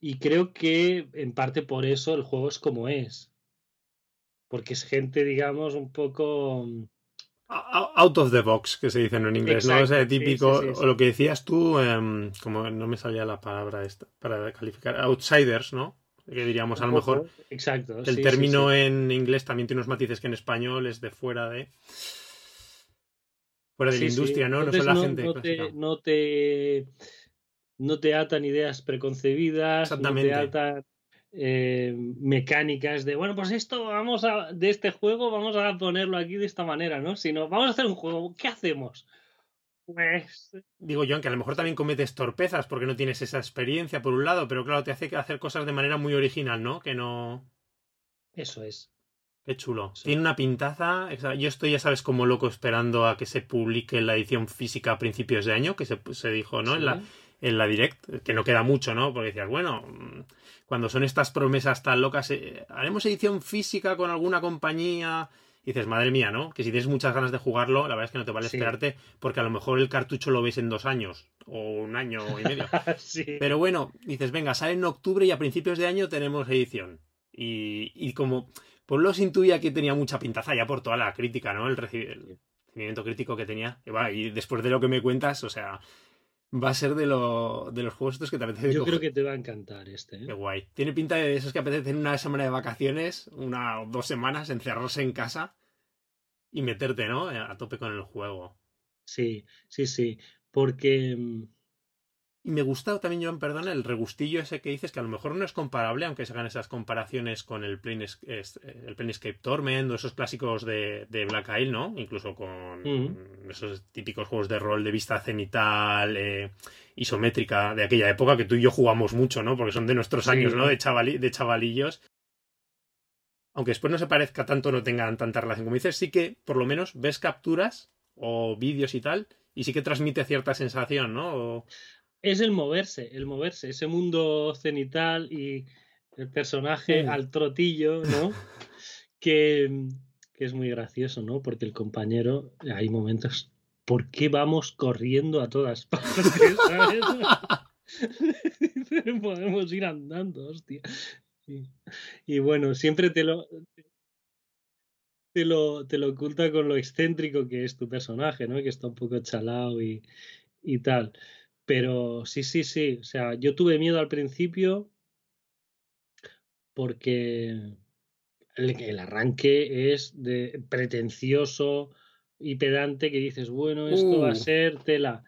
Y creo que en parte por eso el juego es como es. Porque es gente, digamos, un poco out of the box, que se dice en inglés, ¿no? O típico, o lo que decías tú, em, como no me salía la palabra esta, para calificar, outsiders, ¿no? Que diríamos a lo mejor. Exacto. El término en inglés también tiene unos matices que en español es de fuera de. Fuera de la industria, ¿no? no son la gente. No te, no te, no te atan ideas preconcebidas, Exactamente. no te atan eh, mecánicas de, bueno, pues esto vamos a, de este juego vamos a ponerlo aquí de esta manera, ¿no? Sino, vamos a hacer un juego, ¿qué hacemos? Pues... Digo yo, que a lo mejor también cometes torpezas porque no tienes esa experiencia por un lado, pero claro, te hace hacer cosas de manera muy original, ¿no? Que no... Eso es. Qué chulo. Tiene una pintaza. Yo estoy, ya sabes, como loco esperando a que se publique la edición física a principios de año, que se, se dijo, ¿no? En, la, en la Direct, que no queda mucho, ¿no? Porque decías, bueno, cuando son estas promesas tan locas, eh, haremos edición física con alguna compañía. Y dices, madre mía, ¿no? Que si tienes muchas ganas de jugarlo, la verdad es que no te vale esperarte, porque a lo mejor el cartucho lo ves en dos años, o un año y medio. Pero bueno, dices, venga, sale en octubre y a principios de año tenemos edición. Y, y como por lo intuía que tenía mucha pintaza ya por toda la crítica, ¿no? El, recibimiento crítico que tenía. y después de lo que me cuentas, o sea, va a ser de, lo, de los juegos estos que te apetece. Yo creo que te va a encantar este. ¿eh? Qué guay. Tiene pinta de esos que apetece una semana de vacaciones, una o dos semanas, encerrarse en casa y meterte, ¿no? A tope con el juego. Sí, sí, sí. Porque mm, y me gusta también, Joan, perdona, el regustillo ese que dices, que a lo mejor no es comparable, aunque se hagan esas comparaciones con el, Planescape, el Planescape Torment o esos clásicos de, Black Isle, ¿no? Incluso con mm. esos típicos juegos de rol de vista cenital, eh, isométrica de aquella época que tú y yo jugamos mucho, ¿no? Porque son de nuestros años, ¿no? De, de chavalillos. Aunque después no se parezca tanto, no tengan tanta relación. Como dices, sí que por lo menos ves capturas o vídeos y tal, y sí que transmite cierta sensación, ¿no? Es el moverse, el moverse, ese mundo cenital y el personaje mm. al trotillo, ¿no? que, que, es muy gracioso, ¿no? Porque el compañero, hay momentos, ¿por qué vamos corriendo a todas partes? ¿sabes? Podemos ir andando, hostia. Y, bueno, siempre te lo, te lo, te lo oculta con lo excéntrico que es tu personaje, ¿no? Que está un poco chalado y, y tal. Pero sí, sí, sí. O sea, yo tuve miedo al principio porque el, arranque es de pretencioso y pedante que dices, bueno, esto va a uh. ser tela.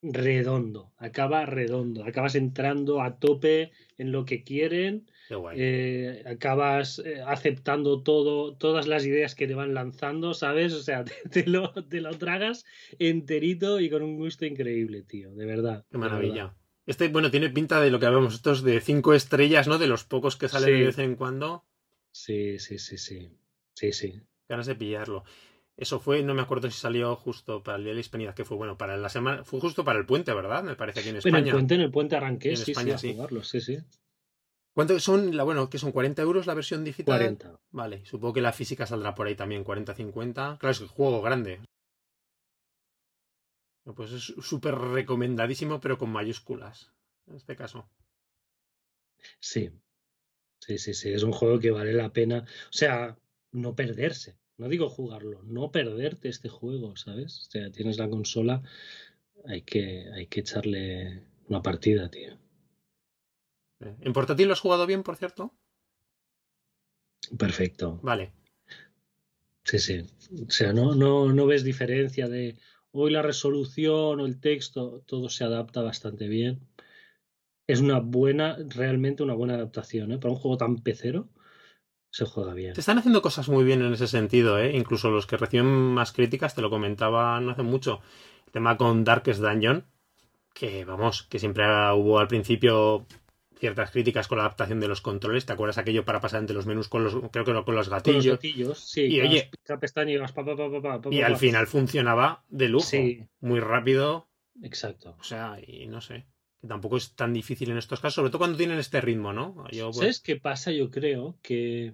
Redondo, acaba redondo, acabas entrando a tope en lo que quieren eh, acabas eh, aceptando todo, todas las ideas que te van lanzando, ¿sabes? O sea, te, lo, te, lo, tragas enterito y con un gusto increíble, tío, de verdad. Qué maravilla. Este, bueno, tiene pinta de lo que hablamos estos de cinco estrellas, ¿no? De los pocos que salen de vez en cuando. Sí, sí, sí, sí. Sí, sí. Ganas de pillarlo. Eso fue, no me acuerdo si salió justo para el Día de la Hispanidad, que fue bueno, para la semana, fue justo para el puente, ¿verdad? Me parece aquí en España. En el puente, en el puente arranqué, sí, España, sí, jugarlo, sí, sí. ¿Cuánto son? La, bueno, que son 40 euros la versión digital. 40. Vale, supongo que la física saldrá por ahí también, 40-50. Claro, es el juego grande. Pues es súper recomendadísimo, pero con mayúsculas, en este caso. Sí, sí, sí, sí, es un juego que vale la pena. O sea, no perderse. No digo jugarlo, no perderte este juego, ¿sabes? O sea, tienes la consola, hay que, hay que echarle una partida, tío. ¿En portátil lo has jugado bien, por cierto? Perfecto. Vale. Sí, sí. O sea, no, no, no ves diferencia de hoy la resolución o el texto, todo se adapta bastante bien. Es una buena, realmente una buena adaptación, ¿eh? Para un juego tan pecero, se juega bien. Te están haciendo cosas muy bien en ese sentido, ¿eh? Incluso los que reciben más críticas, te lo comentaba no hace mucho. El tema con Darkest Dungeon, que vamos, que siempre hubo al principio ciertas críticas con la adaptación de los controles. ¿Te acuerdas aquello para pasar entre los menús con los, creo que con los gatillos? Con los gatillos, sí. Y, oye, pestaña y, pa, pa, y al final funcionaba de lujo. Sí. Muy rápido. Exacto. O sea, y no sé. Que tampoco es tan difícil en estos casos, sobre todo cuando tienen este ritmo, ¿no? Yo, ¿Sabes qué pasa? Yo creo que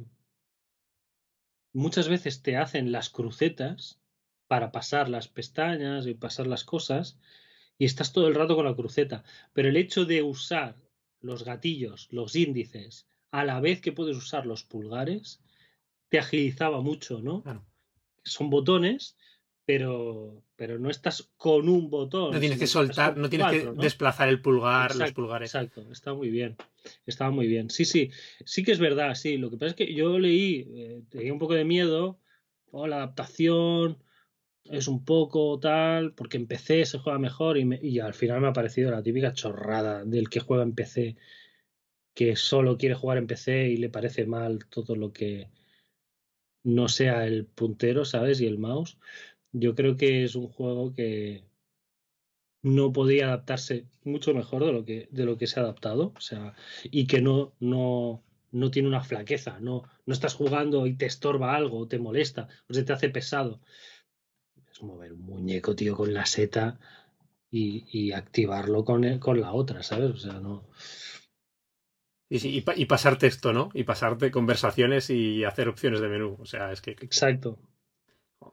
muchas veces te hacen las crucetas para pasar las pestañas y pasar las cosas y estás todo el rato con la cruceta. Pero el hecho de usar los gatillos, los índices, a la vez que puedes usar los pulgares, te agilizaba mucho, ¿no? Son botones, pero, pero no estás con un botón. No tienes que soltar, no tienes que desplazar el pulgar, los pulgares. Exacto, está muy bien. Estaba muy bien. Sí, sí, sí que es verdad, sí. Lo que pasa es que yo leí, eh, tenía un poco de miedo, oh, la adaptación, es un poco tal, porque en PC se juega mejor y, al final me ha parecido la típica chorrada del que juega en PC, que solo quiere jugar en PC y le parece mal todo lo que no sea el puntero, ¿sabes? Y el mouse. Yo creo que es un juego que no podía adaptarse mucho mejor de lo que, de lo que se ha adaptado, o sea, y que no, no, no tiene una flaqueza, no, no estás jugando y te estorba algo, te molesta, o se te hace pesado es mover un muñeco, tío, con la seta y, activarlo con, con la otra, ¿sabes? O sea, no. Y, sí, y, pasar texto, ¿no? Y pasarte conversaciones y hacer opciones de menú. O sea, es que. Exacto.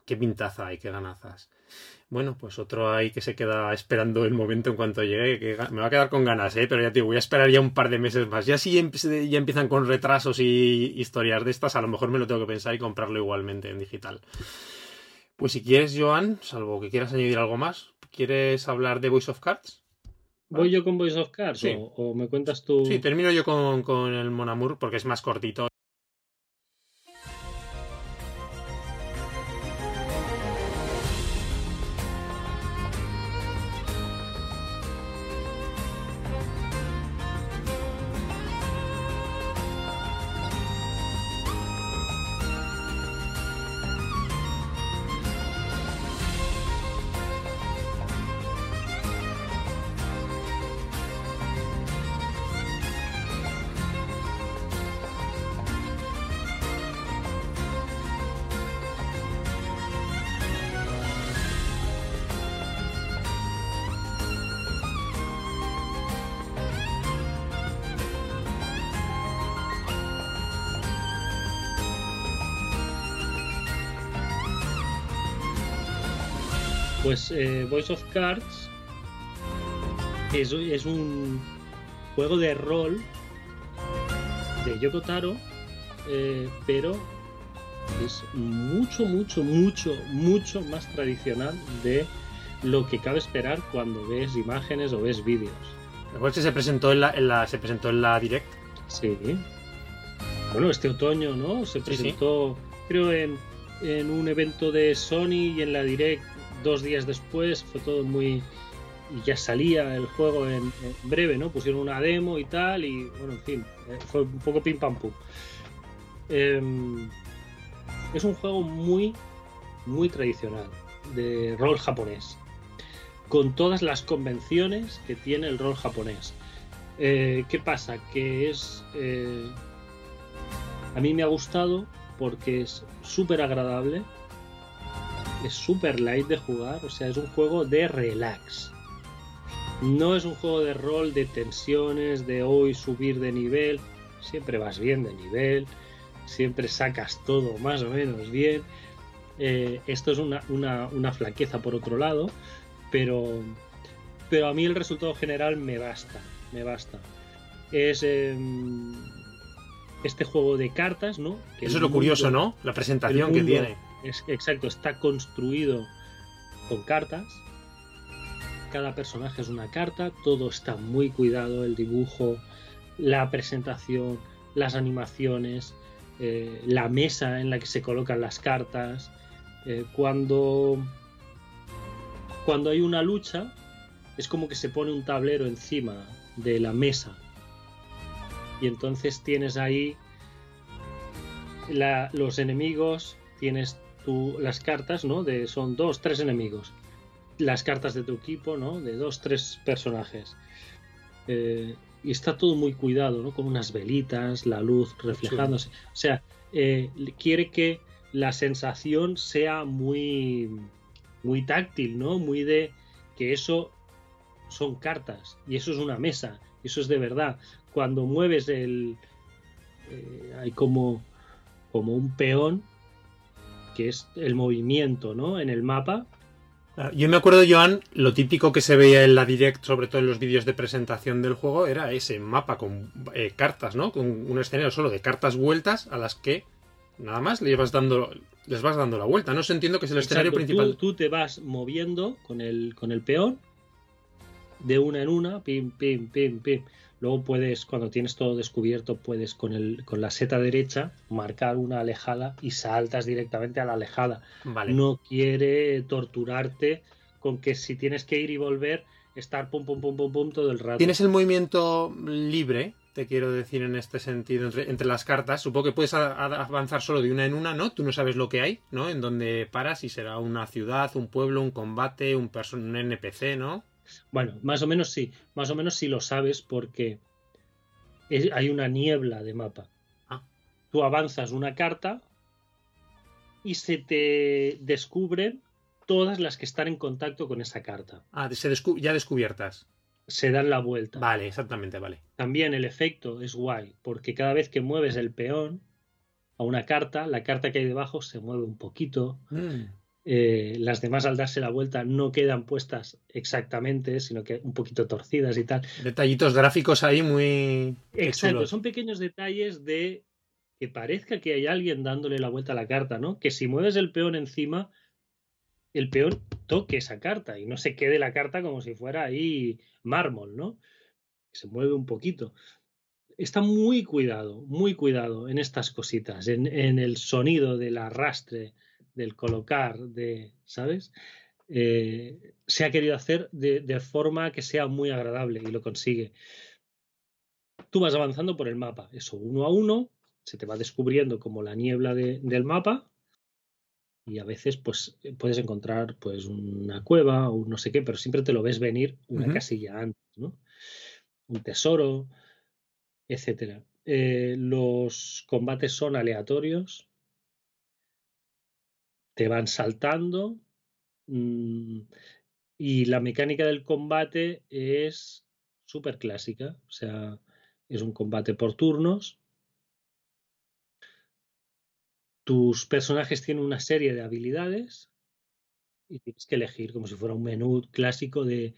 Qué pintaza hay, qué ganazas. Bueno, pues otro ahí que se queda esperando el momento en cuanto llegue, que me va a quedar con ganas, ¿eh? Pero ya te voy a esperar ya un par de meses más. Ya si ya empiezan con retrasos y historias de estas, a lo mejor me lo tengo que pensar y comprarlo igualmente en digital. Pues si quieres, Joan, salvo que quieras añadir algo más, ¿quieres hablar de Voice of Cards? ¿Voy yo con Voice of Cards o, me cuentas tú? Sí, termino yo con, con el Monamur porque es más cortito Pues eh, Voice of Cards es, es, un juego de rol de Yoko Taro, eh, pero es mucho, mucho, mucho, mucho más tradicional de lo que cabe esperar cuando ves imágenes o ves vídeos. ¿Recuerdas que se presentó en la, en la, se presentó en la Direct? Sí. Bueno, este otoño, ¿no? Se presentó, creo, en, en un evento de Sony y en la Direct dos días después fue todo muy y ya salía el juego en, breve, ¿no? Pusieron una demo y tal, y bueno, en fin, eh, fue un poco pim pam pum. Em, es un juego muy, muy tradicional de rol japonés, con todas las convenciones que tiene el rol japonés. Eh, ¿Qué pasa? Que es. Eh, a mí me ha gustado porque es súper agradable es súper light de jugar, o sea, es un juego de relax. No es un juego de rol, de tensiones, de hoy subir de nivel. Siempre vas bien de nivel, siempre sacas todo más o menos bien. Eh, esto es una, una, flaqueza por otro lado, pero, pero a mí el resultado general me basta, me basta. Es em, este juego de cartas, ¿no? Eso es lo curioso, ¿no? La presentación que tiene exacto, está construido con cartas. Cada personaje es una carta, todo está muy cuidado, el dibujo, la presentación, las animaciones, eh, la mesa en la que se colocan las cartas. Eh, cuando, cuando hay una lucha, es como que se pone un tablero encima de la mesa. Y entonces tienes ahí los enemigos, tienes las cartas, ¿no? De, son dos, tres enemigos. Las cartas de tu equipo, ¿no? De dos, tres personajes. Eh, y está todo muy cuidado, ¿no? Con unas velitas, la luz reflejándose. O sea, eh, quiere que la sensación sea muy, muy táctil, ¿no? Muy de que eso son cartas y eso es una mesa, eso es de verdad. Cuando mueves el... Eh, hay como, como un peón, que es el movimiento, ¿no? En el mapa, Ah, yo me acuerdo, Joan, lo típico que se veía en la Direct, sobre todo en los vídeos de presentación del juego, era ese mapa con eh, cartas, ¿no? Con un escenario solo de cartas vueltas a las que nada más les vas dando, les vas dando la vuelta. No se entiendo que es el escenario principal. Tú, te vas moviendo con el, con el peón de una en una, pim, pim, pim, pim. Luego puedes, cuando tienes todo descubierto, puedes con, el, con la seta derecha marcar una alejada y saltas directamente a la alejada. No quiere torturarte con que si tienes que ir y volver, estar pum, pum, pum, pum, pum todo el rato. Tienes el movimiento libre, te quiero decir en este sentido, entre, las cartas. Supongo que puedes avanzar solo de una en una, ¿no? Tú no sabes lo que hay, ¿no? En dónde paras, si será una ciudad, un pueblo, un combate, un, un NPC, ¿no? Bueno, más o menos sí, más o menos sí lo sabes porque hay una niebla de mapa. Ah. Tú avanzas una carta y se te descubren todas las que están en contacto con esa carta. Ah, ya descubiertas. Se dan la vuelta. Vale, exactamente, vale. También el efecto es guay, porque cada vez que mueves el peón a una carta, la carta que hay debajo se mueve un poquito. Mm. Eh, las demás al darse la vuelta no quedan puestas exactamente, sino que un poquito torcidas y tal. Detallitos gráficos ahí muy... Exacto, son pequeños detalles de que parezca que hay alguien dándole la vuelta a la carta, ¿no? Que si mueves el peón encima, el peón toque esa carta y no se quede la carta como si fuera ahí mármol, ¿no? Se mueve un poquito. Está muy cuidado, muy cuidado en estas cositas, en, en el sonido del arrastre, del colocar, de, ¿sabes? Eh, se ha querido hacer de, forma que sea muy agradable y lo consigue. Tú vas avanzando por el mapa, eso uno a uno, se te va descubriendo como la niebla del mapa y a veces pues puedes encontrar pues una cueva o no sé qué, pero siempre te lo ves venir una casilla antes, ¿no? Un tesoro, etcétera. Eh, los combates son aleatorios, te van saltando mm, y la mecánica del combate es súper clásica, o sea, es un combate por turnos. Tus personajes tienen una serie de habilidades y tienes que elegir como si fuera un menú clásico de,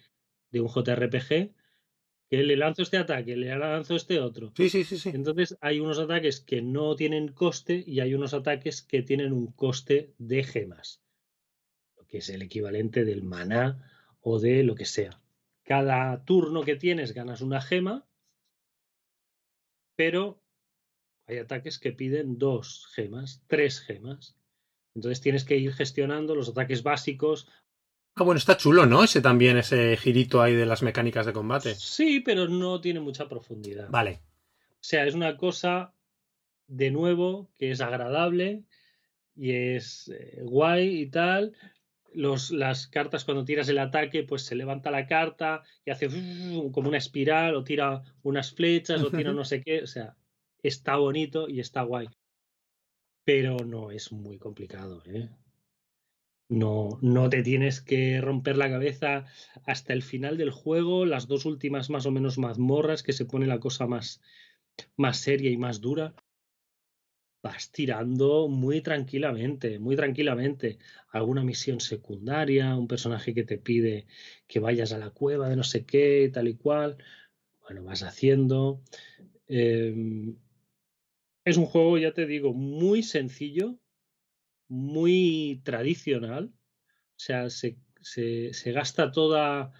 de un JRPG que le lanzo este ataque, le lanzo este otro. Sí, sí, sí, sí. Entonces hay unos ataques que no tienen coste y hay unos ataques que tienen un coste de gemas, lo que es el equivalente del maná o de lo que sea. Cada turno que tienes ganas una gema, pero hay ataques que piden dos gemas, tres gemas. Entonces tienes que ir gestionando los ataques básicos Ah, bueno, está chulo, ¿no? Ese también, ese girito ahí de las mecánicas de combate. Sí, pero no tiene mucha profundidad. Vale. O sea, es una cosa, de nuevo, que es agradable y es eh, guay y tal. Los, las cartas cuando tiras el ataque, pues se levanta la carta y hace como una espiral o tira unas flechas o tira no sé qué. O sea, está bonito y está guay. Pero no es muy complicado, ¿eh? No, no te tienes que romper la cabeza hasta el final del juego, las dos últimas más o menos mazmorras, que se pone la cosa más, más seria y más dura. Vas tirando muy tranquilamente, muy tranquilamente. Alguna misión secundaria, un personaje que te pide que vayas a la cueva de no sé qué, tal y cual. Bueno, vas haciendo. Em, es un juego, ya te digo, muy sencillo, muy tradicional, o sea, se, se, gasta toda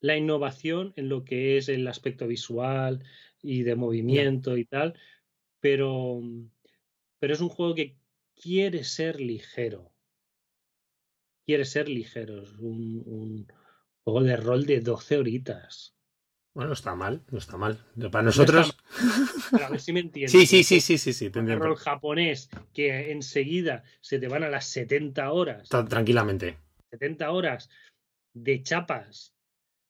la innovación en lo que es el aspecto visual y de movimiento y tal, pero, pero es un juego que quiere ser ligero. Quiere ser ligero. Es un, un juego de rol de 12 horitas. Bueno, está mal, no está mal. Para nosotros. a ver si me entiendes. Sí, sí, sí, sí, sí, sí. rol japonés que enseguida se te van a las 70 horas. Tranquilamente. 70 horas de chapas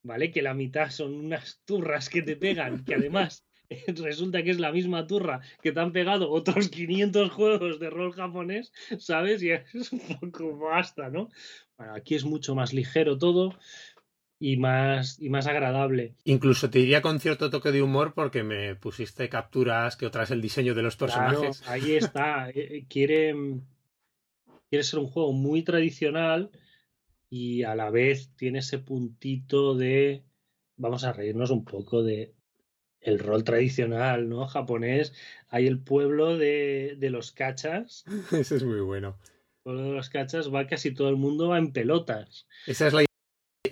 ¿vale? Que la mitad son unas turras que te pegan, que además resulta que es la misma turra que te han pegado otros 500 juegos de rol japonés, ¿sabes? Y es un poco basta, ¿no? Bueno, aquí es mucho más ligero todo y más, y más agradable. Incluso te diría con cierto toque de humor porque me pusiste capturas que otras el diseño de los personajes. ahí está. Eh, eh, quiere, quiere ser un juego muy tradicional y a la vez tiene ese puntito de vamos a reírnos un poco de el rol tradicional, ¿no? Japonés. Hay el pueblo de, de los cachas. Ese es muy bueno. El pueblo de los cachas va casi todo el mundo va en pelotas. Esa es la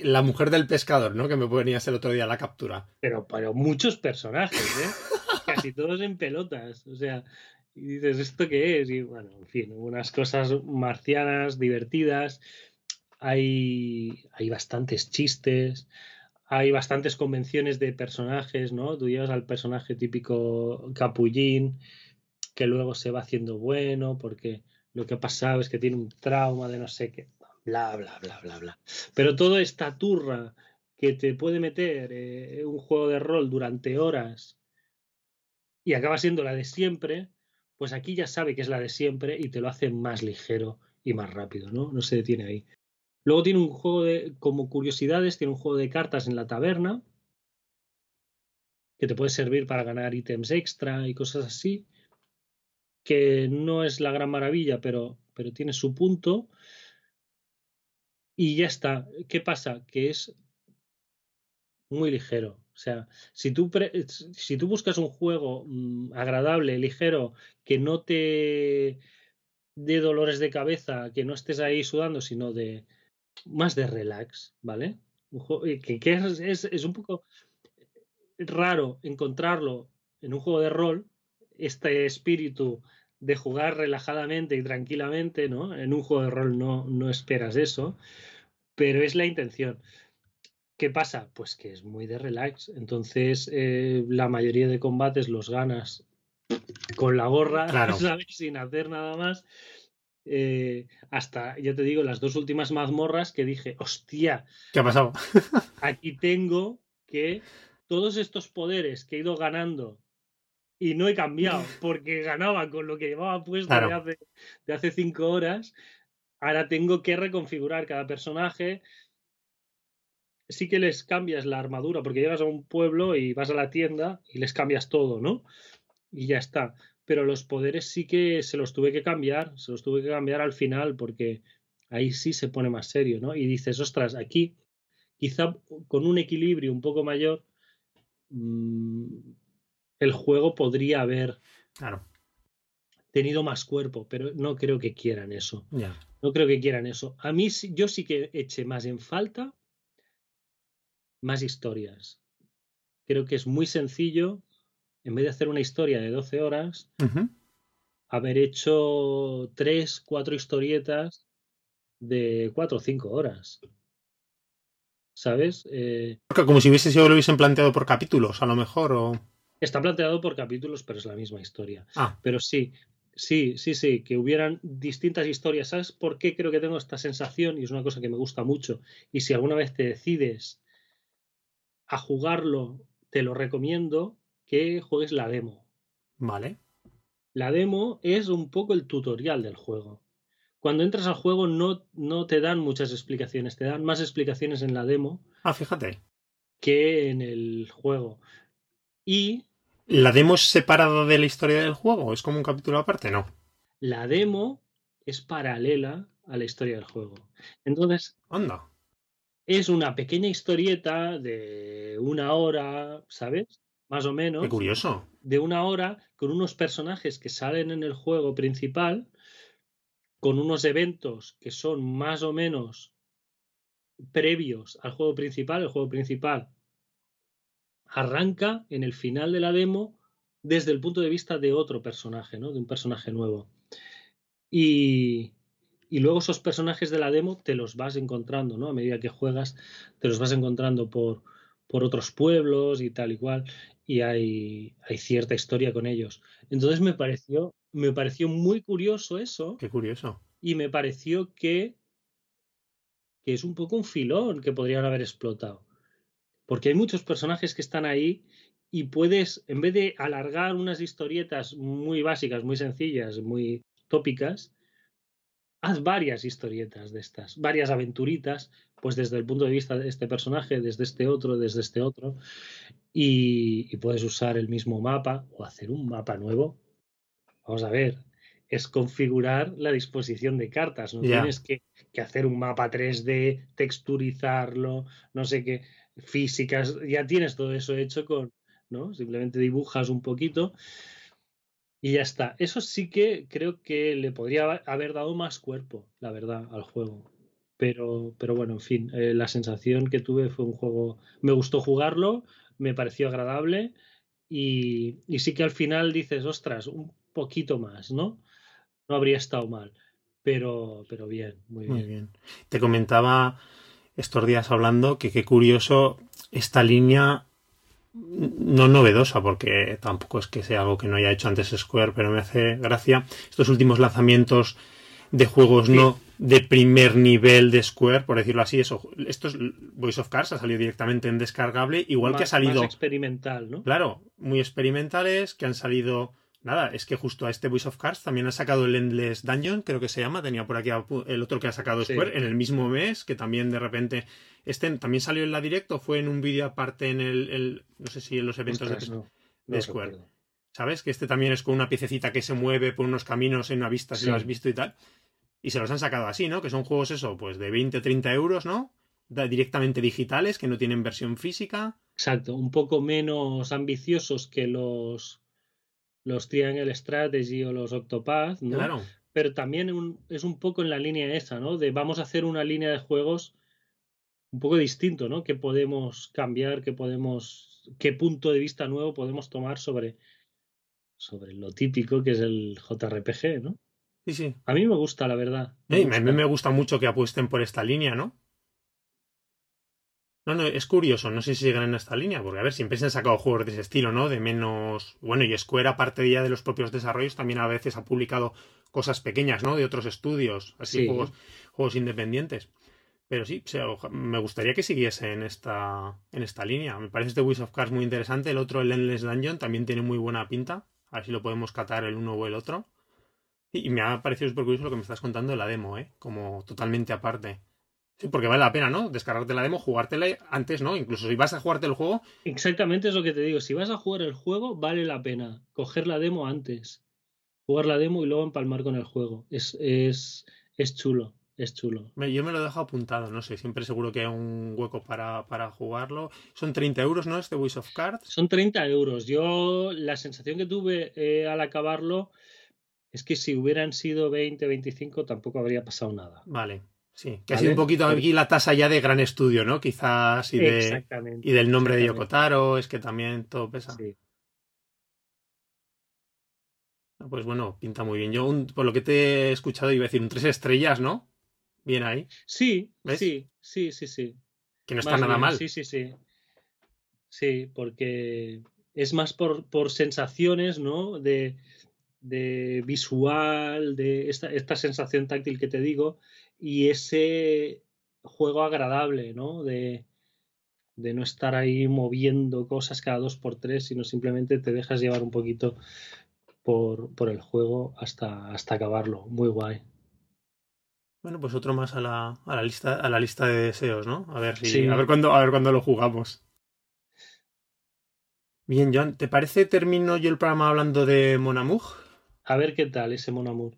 la mujer del pescador, ¿no? Que me ponías el otro día la captura. Pero, pero muchos personajes, ¿eh? Casi todos en pelotas. O sea, y dices, ¿esto qué es? Y bueno, en fin, unas cosas marcianas, divertidas. Hay, hay bastantes chistes. Hay bastantes convenciones de personajes, ¿no? Tú llevas al personaje típico capullín, que luego se va haciendo bueno, porque lo que ha pasado es que tiene un trauma de no sé qué bla, bla, bla, bla, bla. Pero toda esta turra que te puede meter eh, un juego de rol durante horas y acaba siendo la de siempre, pues aquí ya sabe que es la de siempre y te lo hace más ligero y más rápido, ¿no? No se detiene ahí. Luego tiene un juego de, como curiosidades, tiene un juego de cartas en la taberna que te puede servir para ganar ítems extra y cosas así, que no es la gran maravilla, pero, pero tiene su punto y ya está. ¿Qué pasa? Que es muy ligero. O sea, si tú, si tú buscas un juego mm, agradable, ligero, que no te dé dolores de cabeza, que no estés ahí sudando, sino de más de relax, ¿vale? que, que es, es, un poco raro encontrarlo en un juego de rol, este espíritu de jugar relajadamente y tranquilamente, ¿no? En un juego de rol no, no esperas eso, pero es la intención. ¿Qué pasa? Pues que es muy de relax. Entonces, eh, la mayoría de combates los ganas con la gorra, ¿sabes? Sin hacer nada más. Eh, hasta, yo te digo, las dos últimas mazmorras que dije, hostia. ¿Qué ha pasado? aquí tengo que todos estos poderes que he ido ganando y no he cambiado porque ganaba con lo que llevaba puesto de, hace, de hace cinco horas. Ahora tengo que reconfigurar cada personaje. Sí que les cambias la armadura porque llegas a un pueblo y vas a la tienda y les cambias todo, ¿no? Y ya está. Pero los poderes sí que se los tuve que cambiar, se los tuve que cambiar al final porque ahí sí se pone más serio, ¿no? Y dices, ostras, aquí quizá con un equilibrio un poco mayor mmm, el juego podría haber tenido más cuerpo, pero no creo que quieran eso. No creo que quieran eso. A mí yo sí que eché más en falta más historias. Creo que es muy sencillo, en vez de hacer una historia de 12 horas, haber hecho 3, 4 historietas de 4 o 5 horas. ¿Sabes? Eh... Como si hubiese sido lo hubiesen planteado por capítulos, a lo mejor, o... Está planteado por capítulos, pero es la misma historia. Ah. Pero sí, sí, sí, sí, que hubieran distintas historias. ¿Sabes por qué creo que tengo esta sensación? Y es una cosa que me gusta mucho. Y si alguna vez te decides a jugarlo, te lo recomiendo que juegues la demo. Vale. La demo es un poco el tutorial del juego. Cuando entras al juego no, no te dan muchas explicaciones, te dan más explicaciones en la demo. Ah, fíjate. Que en el juego. Y. ¿La demo es separada de la historia del juego? ¿Es como un capítulo aparte? No. La demo es paralela a la historia del juego. Entonces. Anda. Es una pequeña historieta de una hora, ¿sabes? Más o menos. Qué curioso. De una hora con unos personajes que salen en el juego principal, con unos eventos que son más o menos previos al juego principal. El juego principal arranca en el final de la demo desde el punto de vista de otro personaje, ¿no? De un personaje nuevo. Y, y luego esos personajes de la demo te los vas encontrando, ¿no? A medida que juegas, te los vas encontrando por, por otros pueblos y tal y cual, y hay, hay cierta historia con ellos. Entonces me pareció, me pareció muy curioso eso. Qué curioso. Y me pareció que, que es un poco un filón que podrían haber explotado. Porque hay muchos personajes que están ahí y puedes, en vez de alargar unas historietas muy básicas, muy sencillas, muy tópicas, haz varias historietas de estas, varias aventuritas, pues desde el punto de vista de este personaje, desde este otro, desde este otro, y, puedes usar el mismo mapa o hacer un mapa nuevo. Vamos a ver, es configurar la disposición de cartas, no tienes que, que, hacer un mapa 3D, texturizarlo, no sé qué, físicas, ya tienes todo eso hecho con, ¿no? Simplemente dibujas un poquito y ya está. Eso sí que creo que le podría haber dado más cuerpo, la verdad, al juego. Pero, pero bueno, en fin, eh, la sensación que tuve fue un juego. Me gustó jugarlo, me pareció agradable y, sí que al final dices, ostras, un poquito más, ¿no? No habría estado mal. Pero, pero bien, muy bien. Muy bien. Te comentaba estos días hablando que qué curioso esta línea no novedosa, porque tampoco es que sea algo que no haya hecho antes Square, pero me hace gracia estos últimos lanzamientos de juegos no de primer nivel de Square, por decirlo así. Eso, estos Voice of Cars ha salido directamente en descargable, igual que ha salido. experimental, ¿no? Claro, muy experimentales, que han salido Nada, es que justo a este Voice of Cards también ha sacado el Endless Dungeon, creo que se llama, tenía por aquí el otro que ha sacado Square en el mismo mes, que también de repente este también salió en la directo, fue en un vídeo aparte en el, no sé si en los eventos de, Square. ¿Sabes? Que este también es con una piececita que se mueve por unos caminos en una vista, si lo has visto y tal. Y se los han sacado así, ¿no? Que son juegos eso, pues de 20 o 30 euros, ¿no? directamente digitales, que no tienen versión física. Exacto, un poco menos ambiciosos que los los Triangle Strategy o los Octopath, ¿no? Claro. Pero también es un poco en la línea esa, ¿no? De vamos a hacer una línea de juegos un poco distinto, ¿no? Que podemos cambiar, que podemos, qué punto de vista nuevo podemos tomar sobre, sobre lo típico que es el JRPG, ¿no? Sí, sí. A mí me gusta, la verdad. a mí me gusta mucho que apuesten por esta línea, ¿no? No, no, es curioso, no sé si siguen en esta línea, porque a ver, siempre se han sacado juegos de ese estilo, ¿no? De menos. Bueno, y Square, aparte ya de los propios desarrollos, también a veces ha publicado cosas pequeñas, ¿no? De otros estudios, así juegos, juegos independientes. Pero sí, me gustaría que siguiese en esta, en esta línea. Me parece este Wish of Cars muy interesante. El otro, el Endless Dungeon, también tiene muy buena pinta. A ver si lo podemos catar el uno o el otro. Y, y me ha parecido súper curioso lo que me estás contando de la demo, ¿eh? Como totalmente aparte. Sí, porque vale la pena, ¿no? Descargarte la demo, jugártela antes, ¿no? Incluso si vas a jugarte el juego. Exactamente es lo que te digo. Si vas a jugar el juego, vale la pena coger la demo antes. Jugar la demo y luego empalmar con el juego. Es, es, es chulo. Es chulo. Yo me lo dejo apuntado, no sé, siempre seguro que hay un hueco para, para jugarlo. Son 30 euros, ¿no? Este Wish of Cards. Son 30 euros. Yo la sensación que tuve eh, al acabarlo es que si hubieran sido 20, 25 tampoco habría pasado nada. Vale. Sí, que ha sido un poquito aquí la tasa ya de gran estudio, ¿no? Quizás y, de, y del nombre de Yokotaro, es que también todo pesa. Sí. Pues bueno, pinta muy bien. Yo, por lo que te he escuchado, iba a decir un tres estrellas, ¿no? Bien ahí. Sí, sí, sí, sí, sí. Que no está nada mal. Sí, sí, sí. Sí, porque es más por, por sensaciones, ¿no? De, de visual, de esta, esta sensación táctil que te digo, y ese juego agradable, ¿no? De, de no estar ahí moviendo cosas cada dos por tres, sino simplemente te dejas llevar un poquito por, por el juego hasta, hasta acabarlo. Muy guay. Bueno, pues otro más a la, a la lista, a la lista de deseos, ¿no? A ver si, a ver cuándo, a ver cuándo lo jugamos. Bien, John, ¿te parece termino yo el programa hablando de Monamug? A ver qué tal ese Monamug.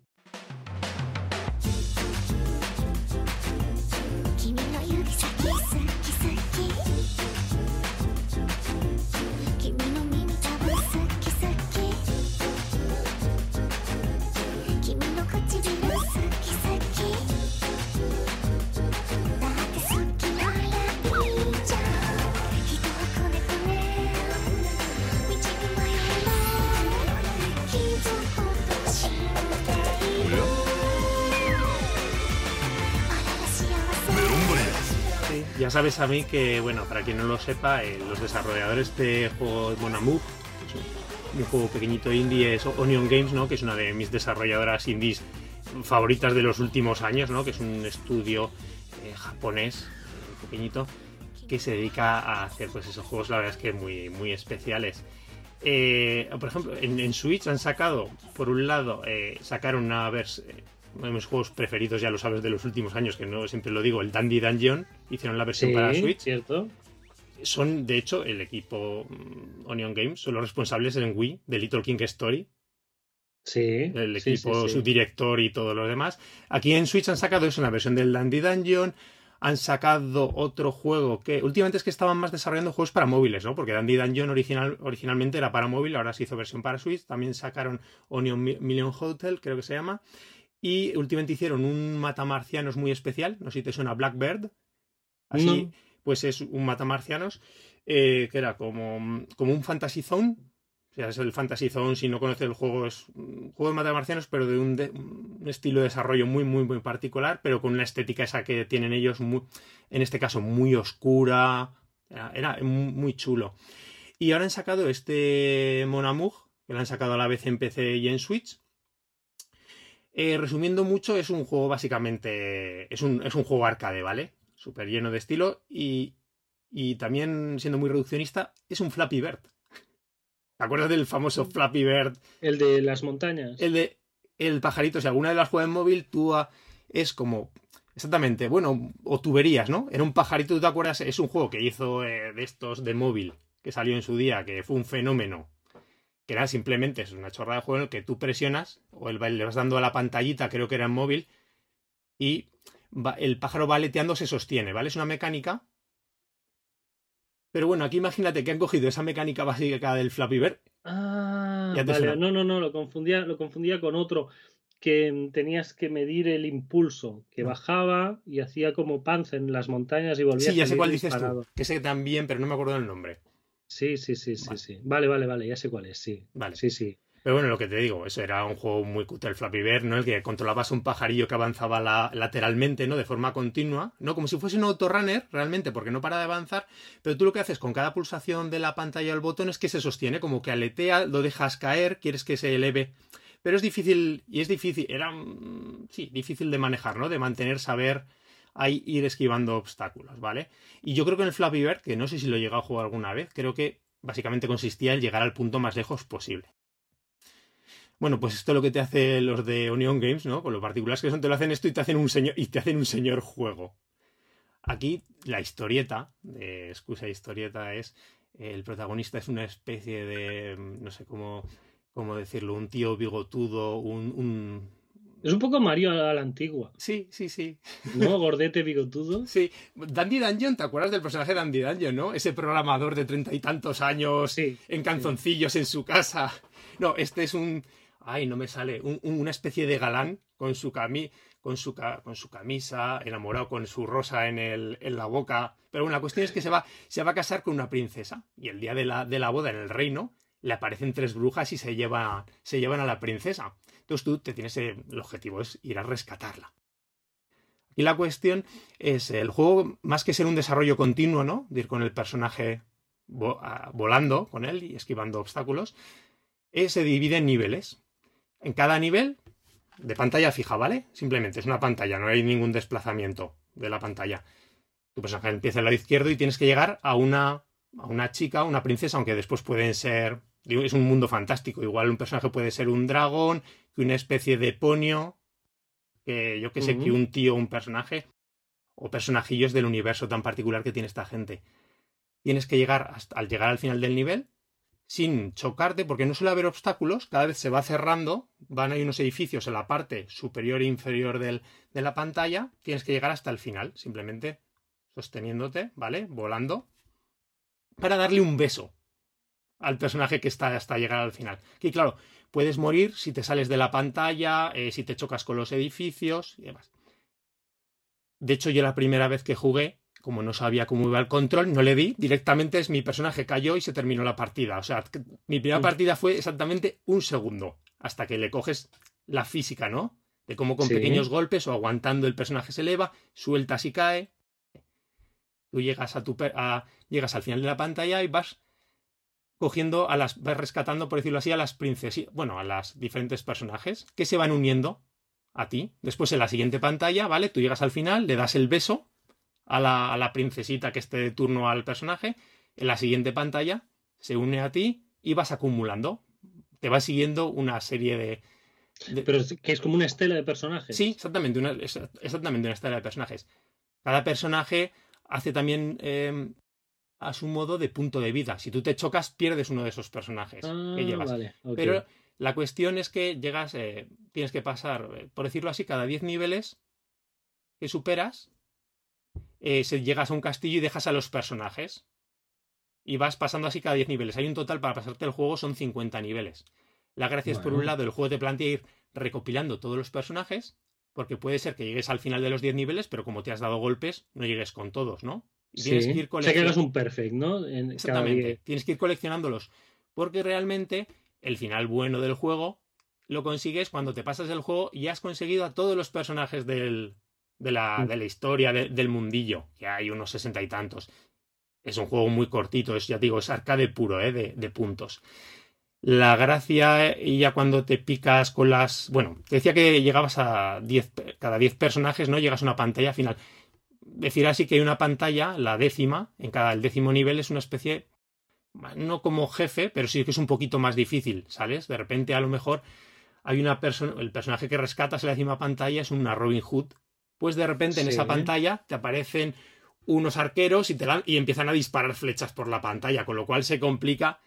Sabes a mí que, bueno, para quien no lo sepa, eh, los desarrolladores de juego Monamug, un juego pequeñito indie, es Onion Games, ¿no? Que es una de mis desarrolladoras indies favoritas de los últimos años, ¿no? Que es un estudio eh, japonés, eh, pequeñito. que se dedica a hacer pues esos juegos, la verdad es que muy, muy especiales. Por ejemplo, en, Switch han sacado, por un lado, eh, sacaron una versión. Uno de mis juegos preferidos, ya lo sabes, de los últimos años, que no siempre lo digo, el Dandy Dungeon. Hicieron la versión para Switch. cierto. Son, de hecho, el equipo mm, Onion Games, son los responsables en Wii de Little King Story. Sí. El equipo, su director y todo lo demás. Aquí en Switch han sacado eso, una versión del Dandy Dungeon han sacado otro juego que últimamente es que estaban más desarrollando juegos para móviles, ¿no? Porque Dandy Dungeon original, originalmente era para móvil, ahora se hizo versión para Switch. También sacaron Onion Million Hotel, creo que se llama. Y últimamente hicieron un matamarcianos muy especial. No sé si te suena Blackbird. Así, pues es un matamarcianos eh, que era como, como un Fantasy Zone, o sea, es el Fantasy Zone, si no conoces el juego, es un juego de matamarcianos, pero de un, estilo de desarrollo muy, muy, muy particular, pero con una estética esa que tienen ellos, muy, en este caso muy oscura, era, muy chulo. Y ahora han sacado este Monamug, que lo han sacado a la vez en PC y en Switch. Eh, resumiendo mucho, es un juego básicamente, es un, es un juego arcade, ¿vale? Súper lleno de estilo y, y también siendo muy reduccionista, es un Flappy Bird. ¿Te acuerdas del famoso Flappy Bird? El de las montañas. El de el pajarito. Si alguna de las juegas en móvil, tú es como. Exactamente, bueno, o tuberías, ¿no? Era un pajarito, ¿tú te acuerdas? Es un juego que hizo eh, de estos de móvil, que salió en su día, que fue un fenómeno. Que era simplemente, es una chorrada de juego en el que tú presionas, o le vas dando a la pantallita, creo que era en móvil, y el pájaro valeteando se sostiene, ¿vale? Es una mecánica pero bueno, aquí imagínate que han cogido esa mecánica básica del Flappy Bird. Ah, vale. No, no, no, lo confundía, lo confundía con otro que tenías que medir el impulso, que bajaba y hacía como panza en las montañas y volvía Sí, ya sé cuál dices tú, que sé también, pero no me acuerdo del nombre. Sí, sí, sí, sí, sí. Vale, vale, vale, ya sé cuál es, sí. Vale. Sí, sí. Pero bueno, lo que te digo, eso era un juego muy cutre el Flappy Bird, ¿no? El que controlabas un pajarillo que avanzaba lateralmente, ¿no? De forma continua, ¿no? Como si fuese un autorunner, realmente, porque no para de avanzar, pero tú lo que haces con cada pulsación de la pantalla del botón es que se sostiene, como que aletea, lo dejas caer, quieres que se eleve. Pero es difícil, y es difícil, era, sí, difícil de manejar, ¿no? De mantener, saber ahí ir esquivando obstáculos, ¿vale? Y yo creo que en el Flappy Bird, que no sé si lo he llegado a jugar alguna vez, creo que básicamente consistía en llegar al punto más lejos posible. Bueno, pues esto es lo que te hace los de Onion Games, ¿no? Con lo particulares que son, te lo hacen esto y te hacen un señor, y te hacen un señor juego. Aquí la historieta, de excusa historieta, es el protagonista es una especie de, no sé cómo, cómo decirlo, un tío bigotudo, un, Es un poco Mario a la antigua. Sí, sí, sí. ¿No? Gordete bigotudo. Sí. Dandy Dungeon, ¿te acuerdas del personaje de Dandy Dungeon, no? Ese programador de treinta y tantos años en canzoncillos en su casa. No, este es un, ay, no me sale, una especie de galán con su, cami, con, su, con su camisa, enamorado con su rosa en, el, en la boca. Pero bueno, la cuestión es que se va, se va a casar con una princesa y el día de la, de la boda en el reino le aparecen tres brujas y se, lleva, se llevan a la princesa. Entonces tú te tienes, el objetivo es ir a rescatarla. Y la cuestión es, el juego, más que ser un desarrollo continuo, ¿no? De ir con el personaje volando con él y esquivando obstáculos, eh, se divide en niveles. En cada nivel de pantalla fija, ¿vale? Simplemente es una pantalla, no hay ningún desplazamiento de la pantalla. Tu personaje empieza al lado izquierdo y tienes que llegar a una, a una chica, una princesa, aunque después pueden ser. Es un mundo fantástico. Igual un personaje puede ser un dragón, que una especie de ponio, que yo que sé, que un tío, un personaje, o personajillos del universo tan particular que tiene esta gente. Tienes que llegar, hasta, al llegar al final del nivel, sin chocarte, porque no suele haber obstáculos, cada vez se va cerrando, van ahí unos edificios en la parte superior e inferior del, de la pantalla, tienes que llegar hasta el final, simplemente sosteniéndote, ¿vale? Volando, para darle un beso al personaje que está hasta llegar al final. Que claro, puedes morir si te sales de la pantalla, eh, si te chocas con los edificios y demás. De hecho, yo la primera vez que jugué, como no sabía cómo iba el control, no le di, directamente es mi personaje cayó y se terminó la partida. O sea, mi primera partida fue exactamente un segundo, hasta que le coges la física, ¿no? De cómo con pequeños golpes o aguantando el personaje se eleva, sueltas y cae. Tú llegas a tu llegas al final de la pantalla y vas cogiendo a las vas rescatando por decirlo así a las princesas, bueno, a las diferentes personajes que se van uniendo a ti. Después en la siguiente pantalla, ¿vale? Tú llegas al final, le das el beso a la, a la princesita que esté de turno al personaje, en la siguiente pantalla se une a ti y vas acumulando. Te va siguiendo una serie de, de- Pero es que es como una estela de personajes. Sí, exactamente una, exactamente una historia de personajes. Cada personaje hace también eh, a su modo de punto de vida. Si tú te chocas, pierdes uno de esos personajes Ah, que llevas. vale. ok. Pero la cuestión es que llegas, eh, tienes que pasar, eh, por decirlo así, cada 10 niveles que superas, eh, se- llegas a un castillo y dejas a los personajes. Y vas pasando así cada 10 niveles. Hay un total para pasarte el juego, son 50 niveles. La gracia es, por un lado, el juego te plantea ir recopilando todos los personajes, porque puede ser que llegues al final de los 10 niveles, pero como te has dado golpes, no llegues con todos, ¿no? Y tienes que ir O sea coleccionando- un perfect, ¿no? En Exactamente. Tienes que ir coleccionándolos. Porque realmente el final bueno del juego lo consigues cuando te pasas el juego y has conseguido a todos los personajes del, de, la, Mm. de la historia, de- del mundillo. Que hay unos sesenta y tantos. Es un juego muy cortito, es, ya te digo, es arcade puro, ¿eh? de, de puntos. La gracia, y ya cuando te picas con las. Bueno, te decía que llegabas a 10, cada 10 personajes, ¿no? Llegas a una pantalla final. Decir así que hay una pantalla, la décima, en cada el décimo nivel es una especie no como jefe, pero sí que es un poquito más difícil, ¿sabes? De repente a lo mejor hay una persona, el personaje que rescatas en la décima pantalla es una Robin Hood, pues de repente en esa pantalla te aparecen unos arqueros y te dan- y empiezan a disparar flechas por la pantalla, con lo cual se complica.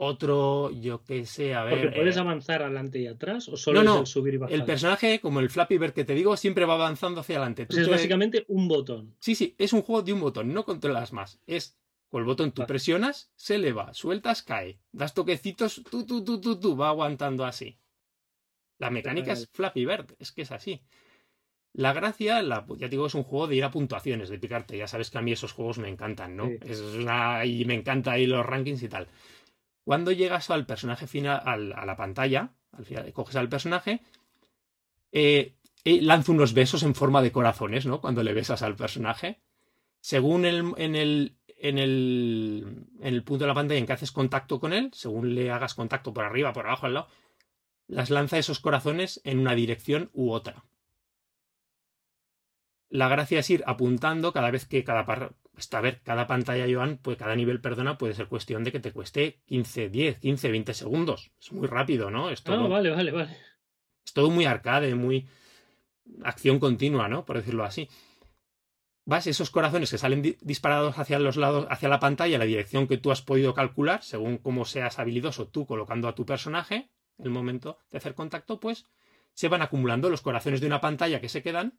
Otro, yo qué sé, a ver. Porque puedes eh, avanzar adelante y atrás o solo No, es el subir y bajar. el personaje, como el Flappy Bird que te digo, siempre va avanzando hacia adelante. Sea, es te- básicamente un botón. Sí, sí, es un juego de un botón, no controlas más. Es con el botón tú Vale. presionas, se eleva, sueltas, cae. Das toquecitos, tú, tú, tú, tú, tú, va aguantando así. La mecánica Vale. es Flappy Bird, es que es así. La gracia, la, ya te digo, es un juego de ir a puntuaciones, de picarte. Ya sabes que a mí esos juegos me encantan, ¿no? Sí. Es una, y me encanta ahí los rankings y tal. Cuando llegas al personaje final, al- a la pantalla, al final, coges al personaje, eh, eh, lanza unos besos en forma de corazones, ¿no? Cuando le besas al personaje. Según el, en, el, en, el, el punto de la pantalla en que haces contacto con él, según le hagas contacto por arriba, por abajo, al lado, las lanza esos corazones en una dirección u otra. La gracia es ir apuntando cada vez que cada par... A ver, cada pantalla, Joan, pues cada nivel, perdona, puede ser cuestión de que te cueste 15, 10, 15, 20 segundos. Es muy rápido, ¿no? Es todo, Ah, vale, vale, vale. es todo muy arcade, muy acción continua, ¿no? Por decirlo así. Vas, esos corazones que salen di- disparados hacia los lados, hacia la pantalla, la dirección que tú has podido calcular, según cómo seas habilidoso tú colocando a tu personaje, el momento de hacer contacto, pues se van acumulando los corazones de una pantalla que se quedan,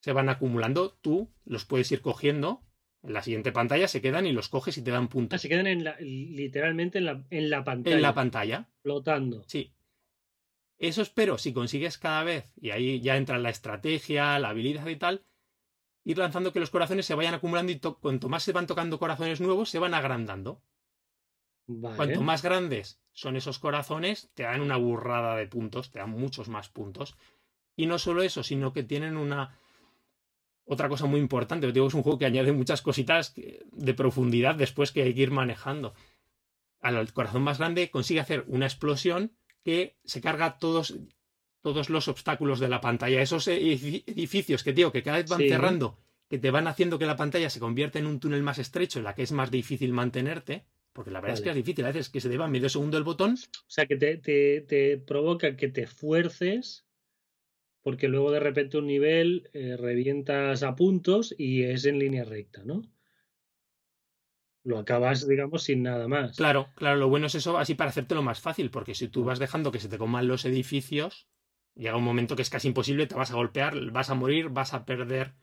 se van acumulando, tú los puedes ir cogiendo, en la siguiente pantalla se quedan y los coges y te dan Ah, puntos se quedan en la, literalmente en la, en la pantalla. en la pantalla. flotando. Sí. Eso espero, si consigues cada vez, y ahí ya entra la estrategia, la habilidad y tal, ir lanzando que los corazones se vayan acumulando y to- cuanto más se van tocando corazones nuevos, se van agrandando. Vale. Cuanto más grandes son esos corazones, te dan una burrada de puntos, te dan muchos más puntos. Y no solo eso, sino que tienen una... Otra cosa muy importante, digo, es un juego que añade muchas cositas de profundidad después que hay que ir manejando. Al corazón más grande consigue hacer una explosión que se carga todos, todos los obstáculos de la pantalla. Esos edifi- edificios que, tío, que cada vez van Sí. cerrando, que te van haciendo que la pantalla se convierta en un túnel más estrecho, en la que es más difícil mantenerte. Porque la verdad es que es difícil. A veces que se deba medio segundo el botón. O sea, que te, te, te provoca que te fuerces porque luego de repente un nivel eh, revientas a puntos y es en línea recta, ¿no? Lo acabas, digamos, sin nada más. Claro, claro, lo bueno es eso así para hacértelo más fácil, porque si tú vas dejando que se te coman los edificios, llega un momento que es casi imposible, te vas a golpear, vas a morir, vas a perder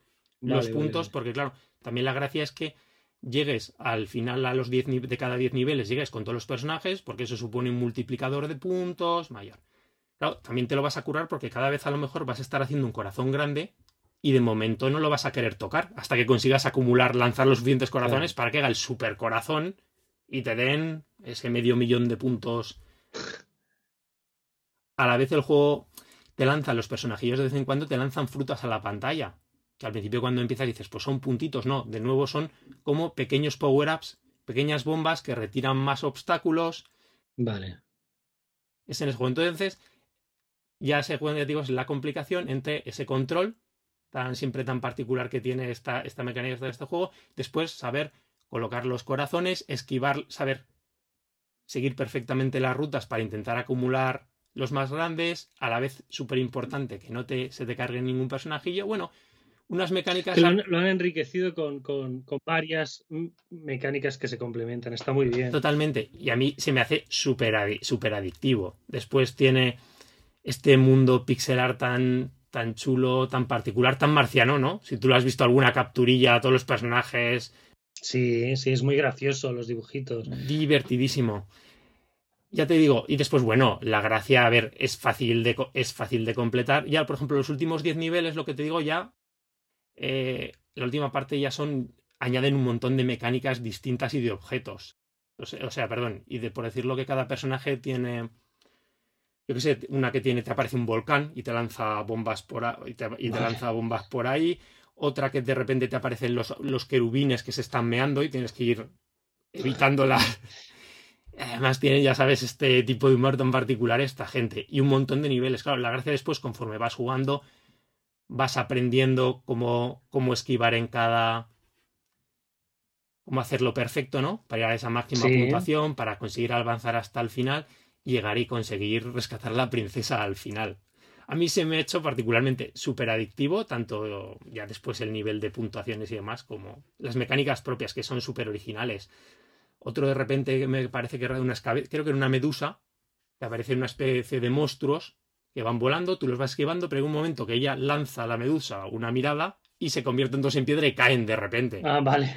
los Vale, puntos, vale. porque claro, también la gracia es que llegues al final a los 10 ni- de cada 10 niveles, llegues con todos los personajes, porque eso supone un multiplicador de puntos mayor. Claro, también te lo vas a curar porque cada vez a lo mejor vas a estar haciendo un corazón grande y de momento no lo vas a querer tocar hasta que consigas acumular, lanzar los suficientes corazones para que haga el super corazón y te den ese medio millón de puntos. A la vez el juego te lanza los personajillos de vez en cuando te lanzan frutas a la pantalla. Que al principio cuando empiezas dices, pues son puntitos, no, de nuevo son como pequeños power-ups, pequeñas bombas que retiran más obstáculos. Vale. Es en ese juego. Entonces, ya se juego, ya digo, es la complicación entre ese control tan siempre tan particular que tiene esta, esta mecánica de este juego. Después, saber colocar los corazones, esquivar, saber seguir perfectamente las rutas para intentar acumular los más grandes, a la vez súper importante que no te, se te cargue ningún personajillo. Bueno, unas mecánicas. Lo han, enriquecido con, con, varias mecánicas que se complementan. Está muy bien. Totalmente. Y a mí se me hace súper super adictivo. Después tiene este mundo pixelar tan, tan chulo, tan particular, tan marciano, ¿no? Si tú lo has visto alguna capturilla, todos los personajes. Sí, sí, es muy gracioso los dibujitos. Divertidísimo. Ya te digo, y después, bueno, la gracia, a ver, es fácil de, es fácil de completar. Ya, por ejemplo, los últimos 10 niveles, lo que te digo, ya eh, la última parte ya son, añaden un montón de mecánicas distintas y de objetos. O sea, perdón, y de por decirlo que cada personaje tiene, yo qué sé, una que tiene, te aparece un volcán y te lanza bombas por ahí, y te, lanza bombas por ahí, otra que de repente te aparecen los, los querubines que se están meando y tienes que ir evitándola. Además tiene, ya sabes, este tipo de humor tan particular esta gente. Y un montón de niveles. Claro, la gracia después, conforme vas jugando, vas aprendiendo cómo, cómo esquivar en cada. cómo hacerlo perfecto, ¿no? Para llegar a esa máxima puntuación, para conseguir avanzar hasta el final, llegar y conseguir rescatar a la princesa al final. A mí se me ha hecho particularmente súper adictivo, tanto ya después el nivel de puntuaciones y demás, como las mecánicas propias que son súper originales. Otro de repente me parece que era una creo que era una medusa, que aparece una especie de monstruos que van volando, tú los vas esquivando, pero en un momento que ella lanza a la medusa una mirada y se convierten dos en piedra y caen de repente. Ah, vale.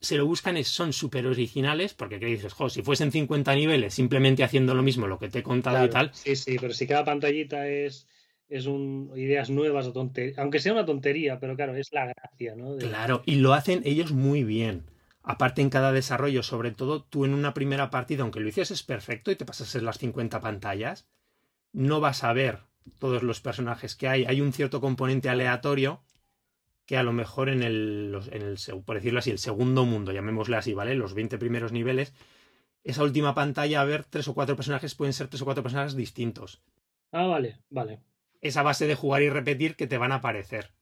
se lo buscan, son súper originales, porque ¿qué dices? Jo, si fuesen 50 niveles simplemente haciendo lo mismo, lo que te he contado y tal. Sí, sí, pero si cada pantallita es, es un, ideas nuevas o tonterías, aunque sea una tontería, pero claro, es la gracia, ¿no? Claro, y lo hacen ellos muy bien. Aparte en cada desarrollo, sobre todo tú en una primera partida, aunque lo hicieses perfecto y te pasases las 50 pantallas, no vas a ver todos los personajes que hay. Hay un cierto componente aleatorio que a lo mejor en el, en el, por decirlo así, el segundo mundo, llamémosle así, ¿vale? Los 20 primeros niveles, esa última pantalla, a ver, tres o cuatro personajes pueden ser tres o cuatro personajes distintos. Ah, vale, vale. Esa base de jugar y repetir que te van a aparecer.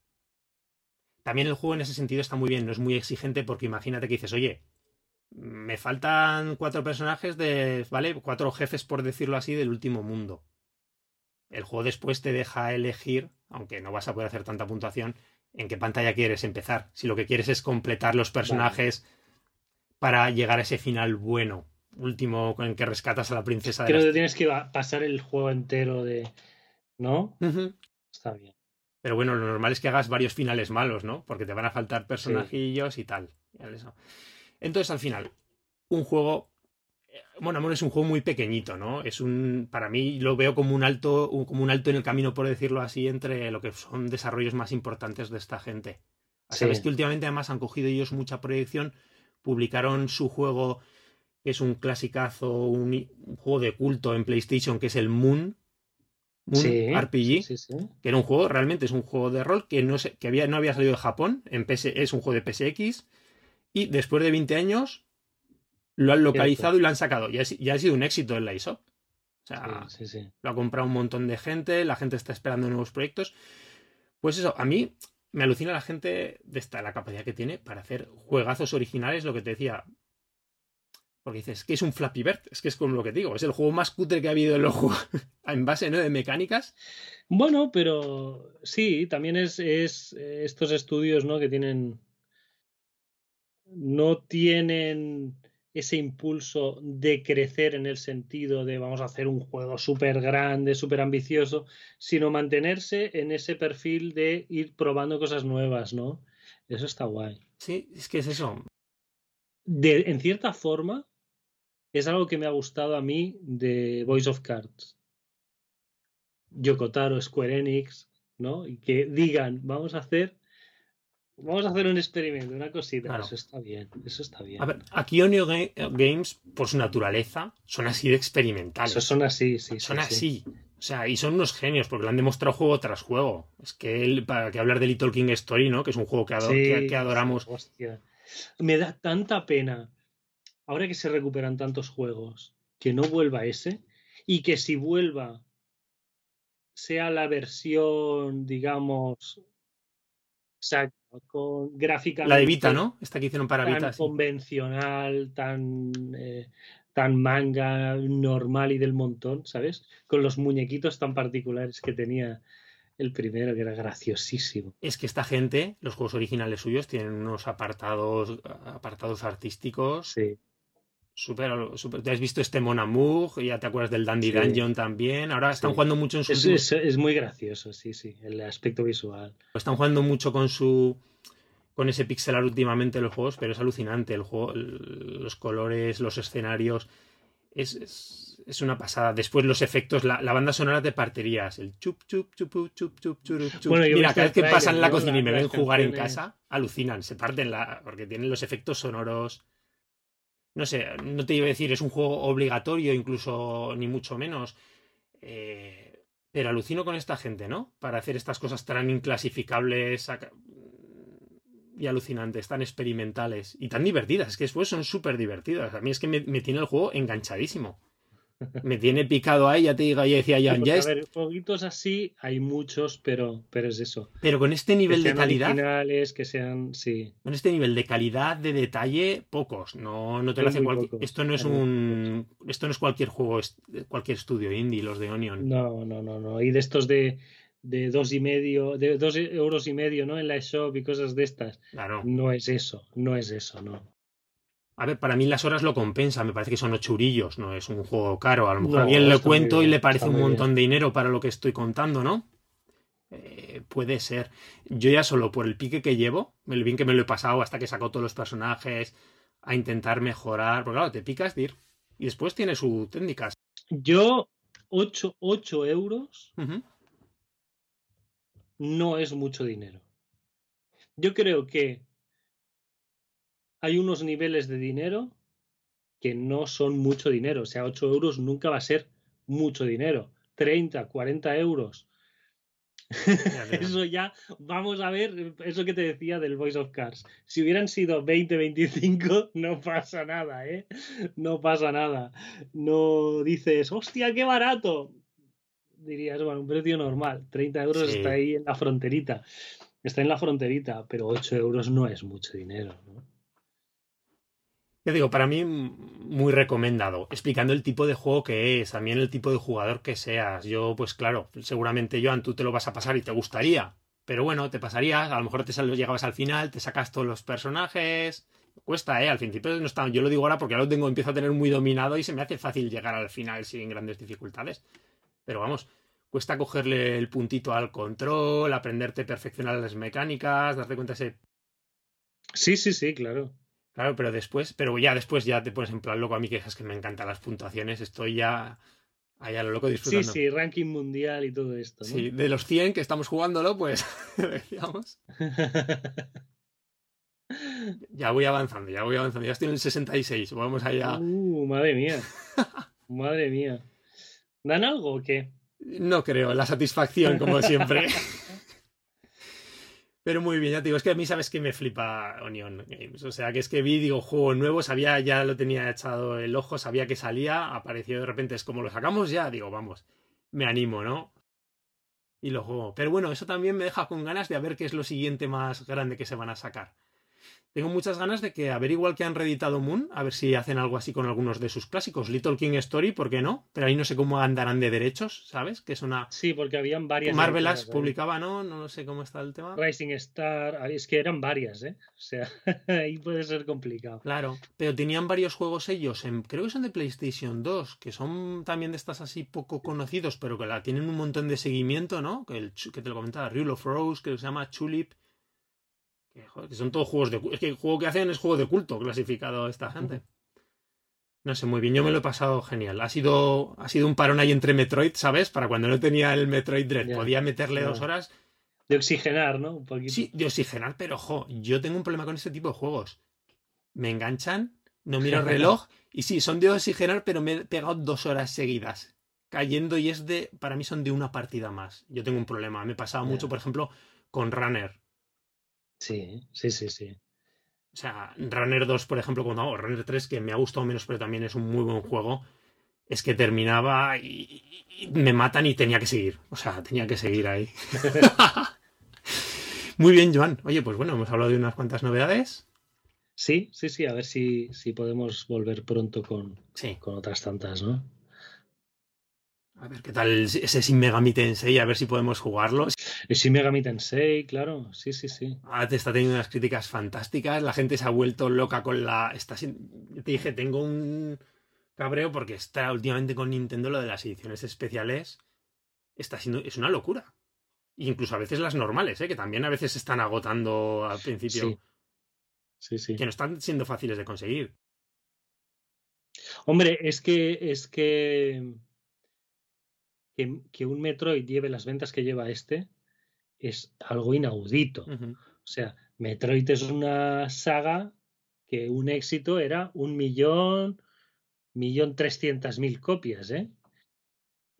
También el juego en ese sentido está muy bien, no es muy exigente porque imagínate que dices, oye, me faltan cuatro personajes de, ¿vale? Cuatro jefes, por decirlo así, del último mundo el juego después te deja elegir, aunque no vas a poder hacer tanta puntuación, en qué pantalla quieres empezar. Si lo que quieres es completar los personajes para llegar a ese final bueno, último con el que rescatas a la princesa. Creo que tienes que pasar el juego entero de... ¿No? Está bien. Pero bueno, lo normal es que hagas varios finales malos, ¿no? Porque te van a faltar personajillos y tal. Entonces, al final, un juego bueno, Amor es un juego muy pequeñito, ¿no? Es un, para mí lo veo como un alto, como un alto en el camino, por decirlo así, entre lo que son desarrollos más importantes de esta gente. Sabes que últimamente además han cogido ellos mucha proyección, publicaron su juego, que es un clasicazo, un, juego de culto en PlayStation, que es el Moon, Moon RPG, que era un juego, realmente es un juego de rol que no, que había, no había salido de Japón, en PS, es un juego de PSX, y después de 20 años lo han localizado y lo han sacado. Y ha, ha sido un éxito en la ISOP. O sea, lo ha comprado un montón de gente, la gente está esperando nuevos proyectos. Pues eso, a mí me alucina la gente de esta, la capacidad que tiene para hacer juegazos originales, lo que te decía. Porque dices, que es un Flappy Bird, es que es como lo que digo, es el juego más cutre que ha habido en los juegos en base ¿no? de mecánicas. Bueno, pero sí, también es, es estos estudios ¿no? que tienen. No tienen ese impulso de crecer en el sentido de vamos a hacer un juego súper grande, súper ambicioso, sino mantenerse en ese perfil de ir probando cosas nuevas, ¿no? Eso está guay. Sí, es que es eso. De, en cierta forma, es algo que me ha gustado a mí de Voice of Cards. Yokotaro, Square Enix, ¿no? Y que digan, vamos a hacer Vamos a hacer un experimento, una cosita. Eso está bien, eso está bien. A ver, aquí Onio Games, por su naturaleza, son así de experimentales. son así, sí. Son así. O sea, y son unos genios, porque lo han demostrado juego tras juego. Es que él, para que hablar de Little King Story, ¿no? Que es un juego que, que, adoramos. Hostia. Me da tanta pena, ahora que se recuperan tantos juegos, que no vuelva ese, y que si vuelva sea la versión, digamos, Exacto, con gráfica. La de Vita, ¿no? Esta que hicieron para tan Vita. sí. convencional, tan, eh, tan manga normal y del montón, ¿sabes? Con los muñequitos tan particulares que tenía el primero, que era graciosísimo. Es que esta gente, los juegos originales suyos, tienen unos apartados, apartados artísticos Sí, súper. súper- ¿Te has visto este Mon Amour? Ya te acuerdas del Dandy Sí. Dungeon también. Ahora están Sí. jugando mucho en su es, es- es muy gracioso, sí, sí, el aspecto visual. Están jugando mucho con su. con ese pixelar últimamente los juegos, pero es alucinante. El juego, los colores, los escenarios. Es, es, es una pasada. Después los efectos, la, la banda sonora de parterías. El chup, chup, chup, chup, chup, chup, chup. Bueno, Mira, cada vez que pasan en la cocina y me ven jugar en casa, alucinan, se parten la. porque tienen los efectos sonoros. No sé, no te iba a decir, es un juego obligatorio, incluso ni mucho menos. Eh, pero alucino con esta gente, ¿no? Para hacer estas cosas tan inclasificables y alucinantes, tan experimentales y tan divertidas. Es que después son súper divertidas. A mí es que me, me tiene el juego enganchadísimo. Me tiene picado ahí, ya te digo, ya decía ya, Porque, ya a es- ver, jueguitos así hay muchos, pero, pero es eso. pero con este Que nivel de calidad, originales, que sean, sí. con este nivel de calidad, de detalle, pocos. No, no te lo Son hace muy cualquier. Esto no es un. Esto no es cualquier juego, es cualquier estudio indie, los de Onion. No, no, no, no. Y de estos de, de dos y medio, de dos euros y medio, ¿no? En la shop y cosas de estas. Claro. No es eso, no es eso, no. A ver, para mí las horas lo compensa, me parece que son ocho eurillos, no es un juego caro. A lo mejor No, a alguien le cuento y le parece un montón de dinero para lo que estoy contando, ¿no? Eh, puede ser. Yo ya solo por el pique que llevo, el bien que me lo he pasado hasta que sacó todos los personajes, a intentar mejorar, porque claro, te picas de ir. Y después tiene sus técnicas. Yo, 8, 8 euros no es mucho dinero. Yo creo que hay unos niveles de dinero que no son mucho dinero. O sea, 8 euros nunca va a ser mucho dinero. 30, 40 euros. Ya. Eso ya, vamos a ver, eso que te decía del Voice of Cars. Si hubieran sido 20, 25, no pasa nada, ¿eh? No pasa nada. No dices, hostia, qué barato. Dirías, bueno, un precio normal. 30 euros Sí. está ahí en la fronterita. Está en la fronterita, pero 8 euros no es mucho dinero, ¿no? Ya digo, para mí m- muy recomendado, explicando el tipo de juego que es, también el tipo de jugador que seas. Yo, pues claro, seguramente Joan, tú te lo vas a pasar y te gustaría, pero bueno, te pasarías, a lo mejor te llegabas al final, te sacas todos los personajes. Cuesta, ¿eh? Al principio no está, yo lo digo ahora porque ya lo tengo, empiezo a tener muy dominado y se me hace fácil llegar al final sin grandes dificultades. Pero vamos, cuesta cogerle el puntito al control, aprenderte, perfeccionar las mecánicas, darte cuenta de ese Sí, sí, sí, claro. Claro, pero después, pero ya después ya te pones en plan loco a mí que es que me encantan las puntuaciones, estoy ya allá lo loco Sí, disfrutando. sí, ranking mundial y todo esto, ¿no? Sí, de los 100 que estamos jugándolo, pues decíamos, ya voy avanzando, ya voy avanzando, ya estoy en el 66, vamos allá. Uh, madre mía. Madre mía. ¿Dan algo o qué? No creo, la satisfacción como siempre. Pero muy bien, ya te digo, es que a mí sabes que me flipa Onion Games. O sea, que es que vi, digo, juego nuevo, sabía, ya lo tenía echado el ojo, sabía que salía, apareció de repente, es como lo sacamos ya, digo, vamos, me animo, ¿no? Y lo juego. Pero bueno, eso también me deja con ganas de ver qué es lo siguiente más grande que se van a sacar. Tengo muchas ganas de que, a ver, igual que han reeditado Moon, a ver si hacen algo así con algunos de sus clásicos. Little King Story, ¿por qué no? Pero ahí no sé cómo andarán de derechos, ¿sabes? Que es una. Sí, porque habían varias. Marvel las ahí. publicaba, ¿no? No sé cómo está el tema. Rising Star, ah, es que eran varias, ¿eh? O sea, ahí puede ser complicado. Claro, pero tenían varios juegos ellos, en, creo que son de PlayStation 2, que son también de estas así poco conocidos, pero que la tienen un montón de seguimiento, ¿no? Que, el, que te lo comentaba, Rule of Rose, que se llama Chulip, que, joder, que son todos juegos de Es que el juego que hacen es juego de culto clasificado esta gente. No sé, muy bien, yo me lo he pasado genial. Ha sido, ha sido un parón ahí entre Metroid, ¿sabes? Para cuando no tenía el Metroid Dread, podía meterle dos horas De oxigenar, ¿no? Un poquito. Sí, de oxigenar, pero ojo, yo tengo un problema con este tipo de juegos. Me enganchan, no miro el reloj, y sí, son de oxigenar, pero me he pegado dos horas seguidas. Cayendo y es de, para mí son de una partida más. Yo tengo un problema. Me pasaba Ya. mucho, por ejemplo, con Runner. Sí, sí, sí, sí. O sea, Runner 2, por ejemplo, cuando hago Runner 3, que me ha gustado menos, pero también es un muy buen juego, es que terminaba y, y me matan y tenía que seguir. O sea, tenía que seguir ahí. Muy bien, Joan. Oye, pues bueno, hemos hablado de unas cuantas novedades. Sí, sí, sí, a ver si, si podemos volver pronto con, Sí. con otras tantas, ¿no? A ver qué tal ese Shin Megami Tensei, a ver si podemos jugarlo. El Shin Megami Tensei, claro, sí, sí, sí. Ahora te está teniendo unas críticas fantásticas. La gente se ha vuelto loca con la. Está sin- Te dije, tengo un cabreo porque está últimamente con Nintendo lo de las ediciones especiales. Está siendo. Es una locura. Incluso a veces las normales, ¿eh? que también a veces se están agotando al principio. Sí. Sí, sí. Que no están siendo fáciles de conseguir. Hombre, es que es que, que que un Metroid lleve las ventas que lleva este es algo inaudito. O sea, Metroid es una saga que un éxito era un millón, millón trescientas mil copias, ¿eh?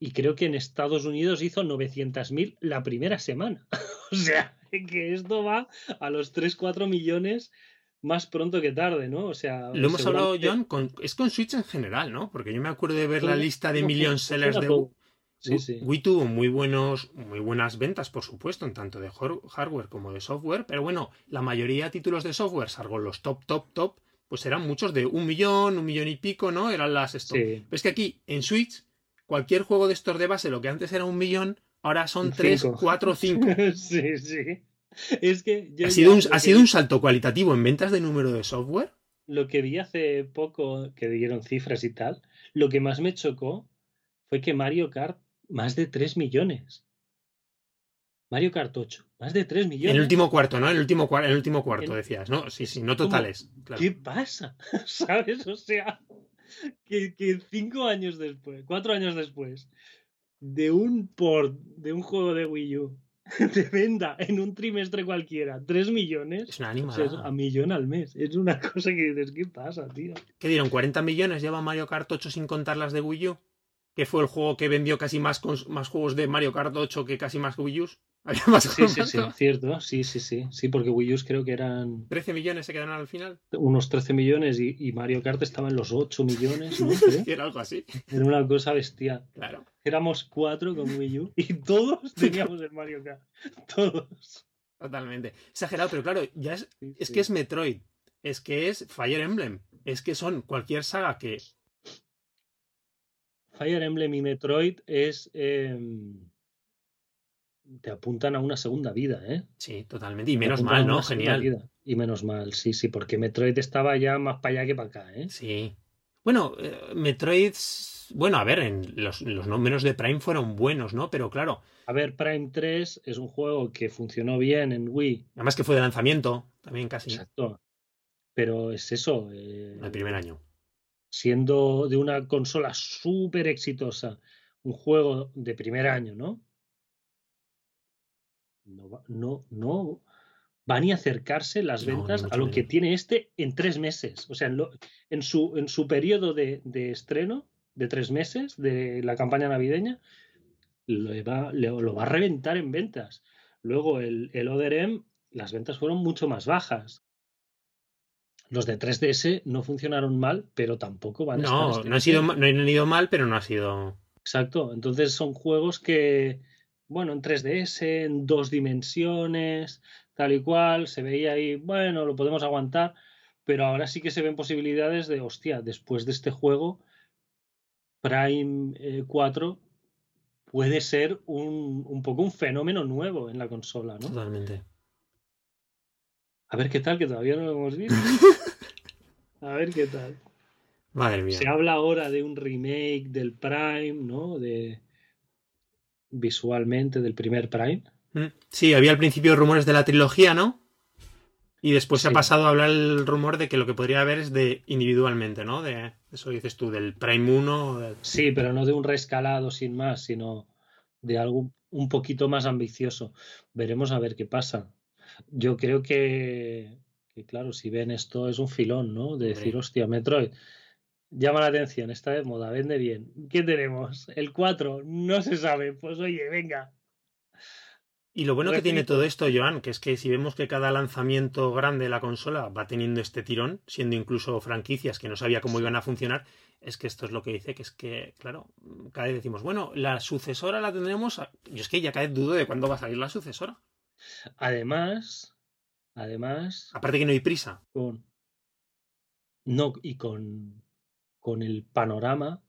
Y creo que en Estados Unidos hizo 900.000 la primera semana. o sea, que esto va a los 3, 4 millones más pronto que tarde, ¿no? O sea, Lo hemos hablado, John, con, es con Switch en general, ¿no? Porque yo me acuerdo de ver la lista de no, million sellers de Sí, sí. Wii tuvo muy buenos, muy buenas ventas, por supuesto, en tanto de hardware como de software, pero bueno, la mayoría de títulos de software, salvo los top, top, top, pues eran muchos de un millón, un millón y pico, ¿no? Eran las esto. Sí. Pero es que aquí, en Switch, cualquier juego de estos de base, lo que antes era un millón, ahora son tres, cuatro, cinco. sí, sí. Es que yo Ha sido, un, ha que- sido un salto cualitativo en ventas de número de software. Lo que vi hace poco, que dieron cifras y tal, lo que más me chocó fue que Mario Kart, más de 3 millones. Mario Kart 8, más de 3 millones. En el último cuarto, ¿no? En el último, el último cuarto, decías, ¿no? Sí, sí, no totales. claro. ¿Qué pasa? ¿Sabes? O sea, que, que cinco años después, cuatro años después, de un port de un juego de Wii U, te venda en un trimestre cualquiera 3 millones. Es una O sea, es animada. a millón al mes. Es una cosa que dices, ¿qué pasa, tío? ¿Qué dieron? ¿40 millones lleva Mario Kart 8 sin contar las de Wii U? Que fue el juego que vendió casi más, más juegos de Mario Kart 8 que casi más Wii U. Había más Sí, sí, sí, juegos. cierto. Sí, sí, sí. Sí, porque Wii U creo que eran 13 millones se quedaron al final. unos 13 millones y, y Mario Kart estaba en los 8 millones, ¿no? Era algo así. Era una cosa bestial. Claro. Éramos cuatro con Wii U y todos teníamos el Mario Kart. Todos. Totalmente. Exagerado, pero claro, ya es, Sí, es sí. que es Metroid. Es que es Fire Emblem. Es que son cualquier saga que. Fire Emblem y Metroid es. em, te apuntan a una segunda vida, ¿eh? Sí, totalmente. Y menos mal, ¿no? Genial. vida. Y menos mal, sí, sí, porque Metroid estaba ya más para allá que para acá, ¿eh? Sí. Bueno, eh, Metroid. Bueno, a ver, en los, los números de Prime fueron buenos, ¿no? Pero claro, A ver, Prime 3 es un juego que funcionó bien en Wii. además que fue de lanzamiento, también casi. Exacto. Pero es eso. eh, El primer año. Siendo de una consola súper exitosa, un juego de primer año, ¿no? No, no, no va ni a acercarse las No, ventas a lo que tiene este en tres meses. O sea, en, lo- en su, en su periodo de, de estreno de tres meses de la campaña navideña, le va, lo va a reventar en ventas. Luego el, el Other M, las ventas fueron mucho más bajas. Los de 3DS no funcionaron mal, pero tampoco van a estar. No, este no, ha sido, ma- no han ido mal, pero no ha sido. Exacto. Entonces son juegos que, bueno, en 3DS, en dos dimensiones, tal y cual, se veía ahí, bueno, lo podemos aguantar, pero ahora sí que se ven posibilidades de, hostia, después de este juego, Prime eh, 4 puede ser un, un poco un fenómeno nuevo en la consola, ¿no? Totalmente. A ver qué tal, que todavía no lo hemos visto. A ver qué tal. Madre mía. Se habla ahora de un remake del Prime, ¿no? De visualmente del primer Prime. Mm. Sí, había al principio rumores de la trilogía, ¿no? Y después se ha pasado a hablar el rumor de que lo que podría haber es de individualmente, ¿no? De eso dices tú, del Prime 1. del- Sí, pero no de un rescalado sin más, sino de algo un poquito más ambicioso. Veremos a ver qué pasa. Yo creo que, que, claro, si ven esto es un filón, ¿no? De decir, hostia, Metroid. Llama la atención, está de moda, vende bien. ¿Qué tenemos? El 4, no se sabe. Pues oye, venga. Y lo bueno que tiene todo esto, Joan, que es que si vemos que cada lanzamiento grande de la consola va teniendo este tirón, siendo incluso franquicias que no sabía cómo iban a funcionar, es que esto es lo que dice, que es que, claro, cada vez decimos, bueno, la sucesora la tendremos. a- Yo es que ya cada vez dudo de cuándo va a salir la sucesora. Además, además. Aparte que no hay prisa. Con, no, y con, con el panorama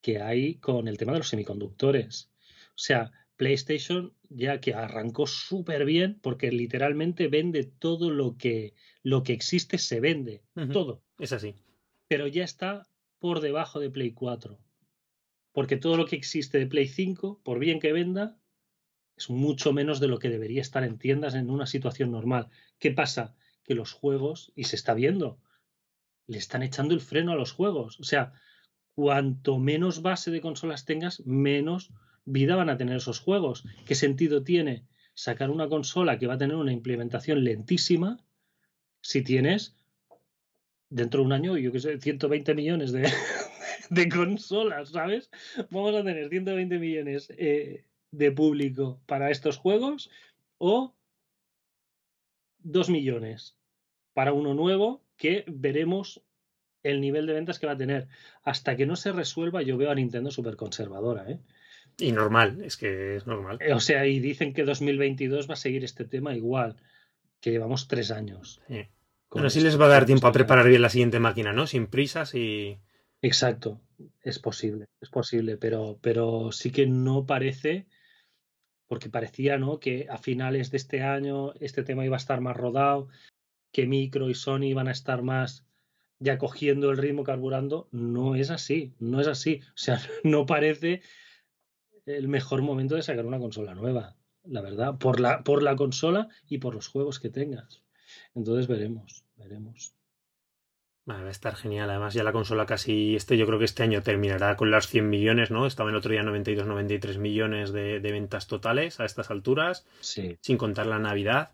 que hay con el tema de los semiconductores. O sea, PlayStation ya que arrancó súper bien porque literalmente vende todo lo que, lo que existe, se vende. Todo. Es así. Pero ya está por debajo de Play 4. Porque todo lo que existe de Play 5, por bien que venda, es mucho menos de lo que debería estar en tiendas en una situación normal. ¿Qué pasa? Que los juegos, y se está viendo, le están echando el freno a los juegos. O sea, cuanto menos base de consolas tengas, menos vida van a tener esos juegos. ¿Qué sentido tiene sacar una consola que va a tener una implementación lentísima si tienes dentro de un año, yo qué sé, 120 millones de, de consolas, ¿sabes? Vamos a tener 120 millones eh, de público para estos juegos o 2 millones para uno nuevo que veremos el nivel de ventas que va a tener. Hasta que no se resuelva, yo veo a Nintendo súper conservadora. ¿eh? Y normal, es que es normal. Eh, o sea, y dicen que 2022 va a seguir este tema igual, que llevamos tres años. Sí. Bueno, así les va a dar tiempo a preparar bien la siguiente máquina, ¿no? Sin prisas y. Exacto, es posible, es posible, pero, pero sí que no parece, porque parecía, ¿no? Que a finales de este año este tema iba a estar más rodado, que Micro y Sony iban a estar más ya cogiendo el ritmo, carburando. No es así, no es así. O sea, no parece el mejor momento de sacar una consola nueva, la verdad, por la, por la consola y por los juegos que tengas. Entonces veremos, veremos. Va a estar genial. Además, ya la consola casi, este yo creo que este año terminará con las 100 millones, ¿no? Estaba el otro día 92, 93 millones de, de ventas totales a estas alturas, sí. sin contar la Navidad.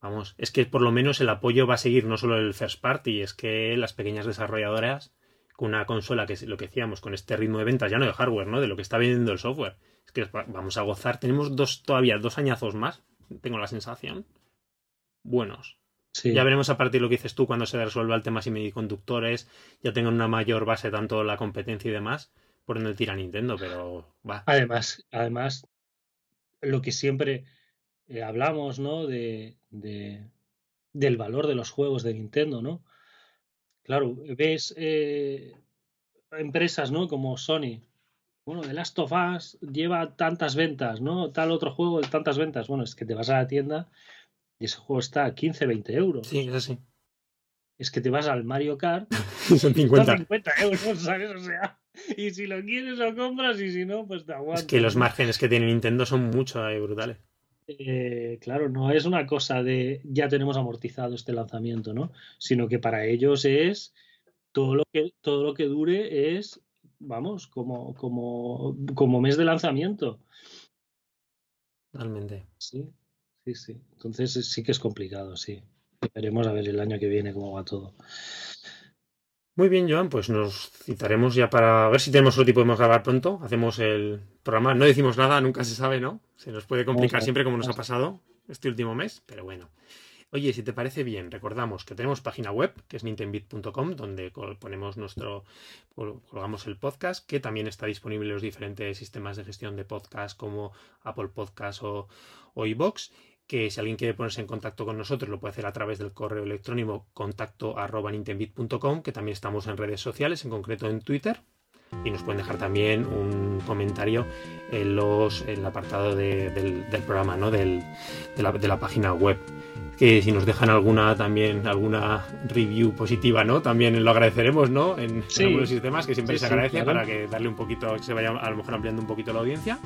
Vamos, es que por lo menos el apoyo va a seguir no solo el first party, es que las pequeñas desarrolladoras con una consola que es lo que decíamos, con este ritmo de ventas, ya no de hardware, ¿no? De lo que está vendiendo el software. Es que vamos a gozar. Tenemos dos, todavía dos añazos más, tengo la sensación. Buenos. Ya veremos a partir de lo que dices tú cuando se resuelva el tema semiconductores, ya tengan una mayor base tanto la competencia y demás, por donde tira Nintendo, pero va. Además, además, lo que siempre eh, hablamos, ¿no? De, de, del valor de los juegos de Nintendo, ¿no? Claro, ves eh, empresas, ¿no? Como Sony. Bueno, The Last of Us lleva tantas ventas, ¿no? Tal otro juego de tantas ventas. Bueno, es que te vas a la tienda y ese juego está a 15, 20 euros. Sí, es así. Es que te vas al Mario Kart son 50. 50 euros, ¿sabes? O sea, y si lo quieres lo compras y si no, pues te aguantas. Es que los márgenes que tiene Nintendo son mucho eh, brutales. Eh, claro, no es una cosa de ya tenemos amortizado este lanzamiento, ¿no? Sino que para ellos es todo lo que, todo lo que dure es, vamos, como, como, como mes de lanzamiento. Totalmente. Sí, sí, sí. Entonces sí que es complicado, sí. Veremos a ver el año que viene cómo va todo. Muy bien, Joan, pues nos citaremos ya para ver si tenemos otro tipo podemos grabar pronto. Hacemos el programa. No decimos nada, nunca se sabe, ¿no? Se nos puede complicar siempre como nos ha pasado este último mes, pero bueno. Oye, si te parece bien, recordamos que tenemos página web, que es nintendbit.com, donde ponemos nuestro, colgamos el podcast, que también está disponible en los diferentes sistemas de gestión de podcast como Apple Podcast o, o iBox que si alguien quiere ponerse en contacto con nosotros lo puede hacer a través del correo electrónico contacto arroba que también estamos en redes sociales, en concreto en Twitter. Y nos pueden dejar también un comentario en, los, en el apartado del, programa, ¿no? Del, de, la, de la página web que si nos dejan alguna también alguna review positiva, ¿no? También lo agradeceremos, ¿no? En, algunos sistemas que siempre se agradece para que darle un poquito, que se vaya a lo mejor ampliando un poquito la audiencia.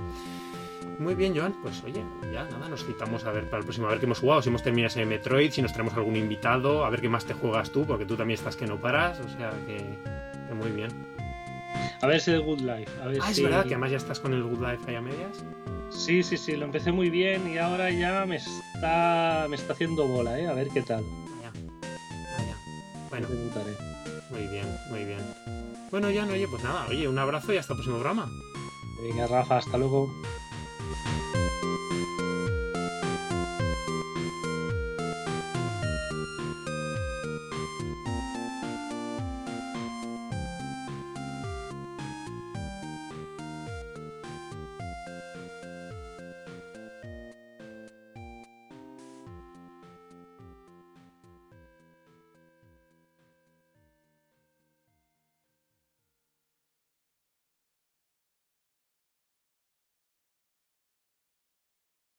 Muy bien, Joan. Pues oye, ya nada, nos citamos a ver para el próximo, a ver qué hemos jugado, si hemos terminado ese Metroid, si nos tenemos algún invitado, a ver qué más te juegas tú, porque tú también estás que no paras, o sea que, muy bien. A ver si el Good Life. A ver ah, es verdad que además ya estás con el Good Life ahí a medias. Sí, sí, sí, lo empecé muy bien y ahora ya me está, me está haciendo bola, ¿eh? A ver qué tal. Vaya, vaya. Bueno, muy bien, muy bien. Bueno, Jan, oye, pues nada, oye, un abrazo y hasta el próximo programa. Venga, Rafa, hasta luego. Bye.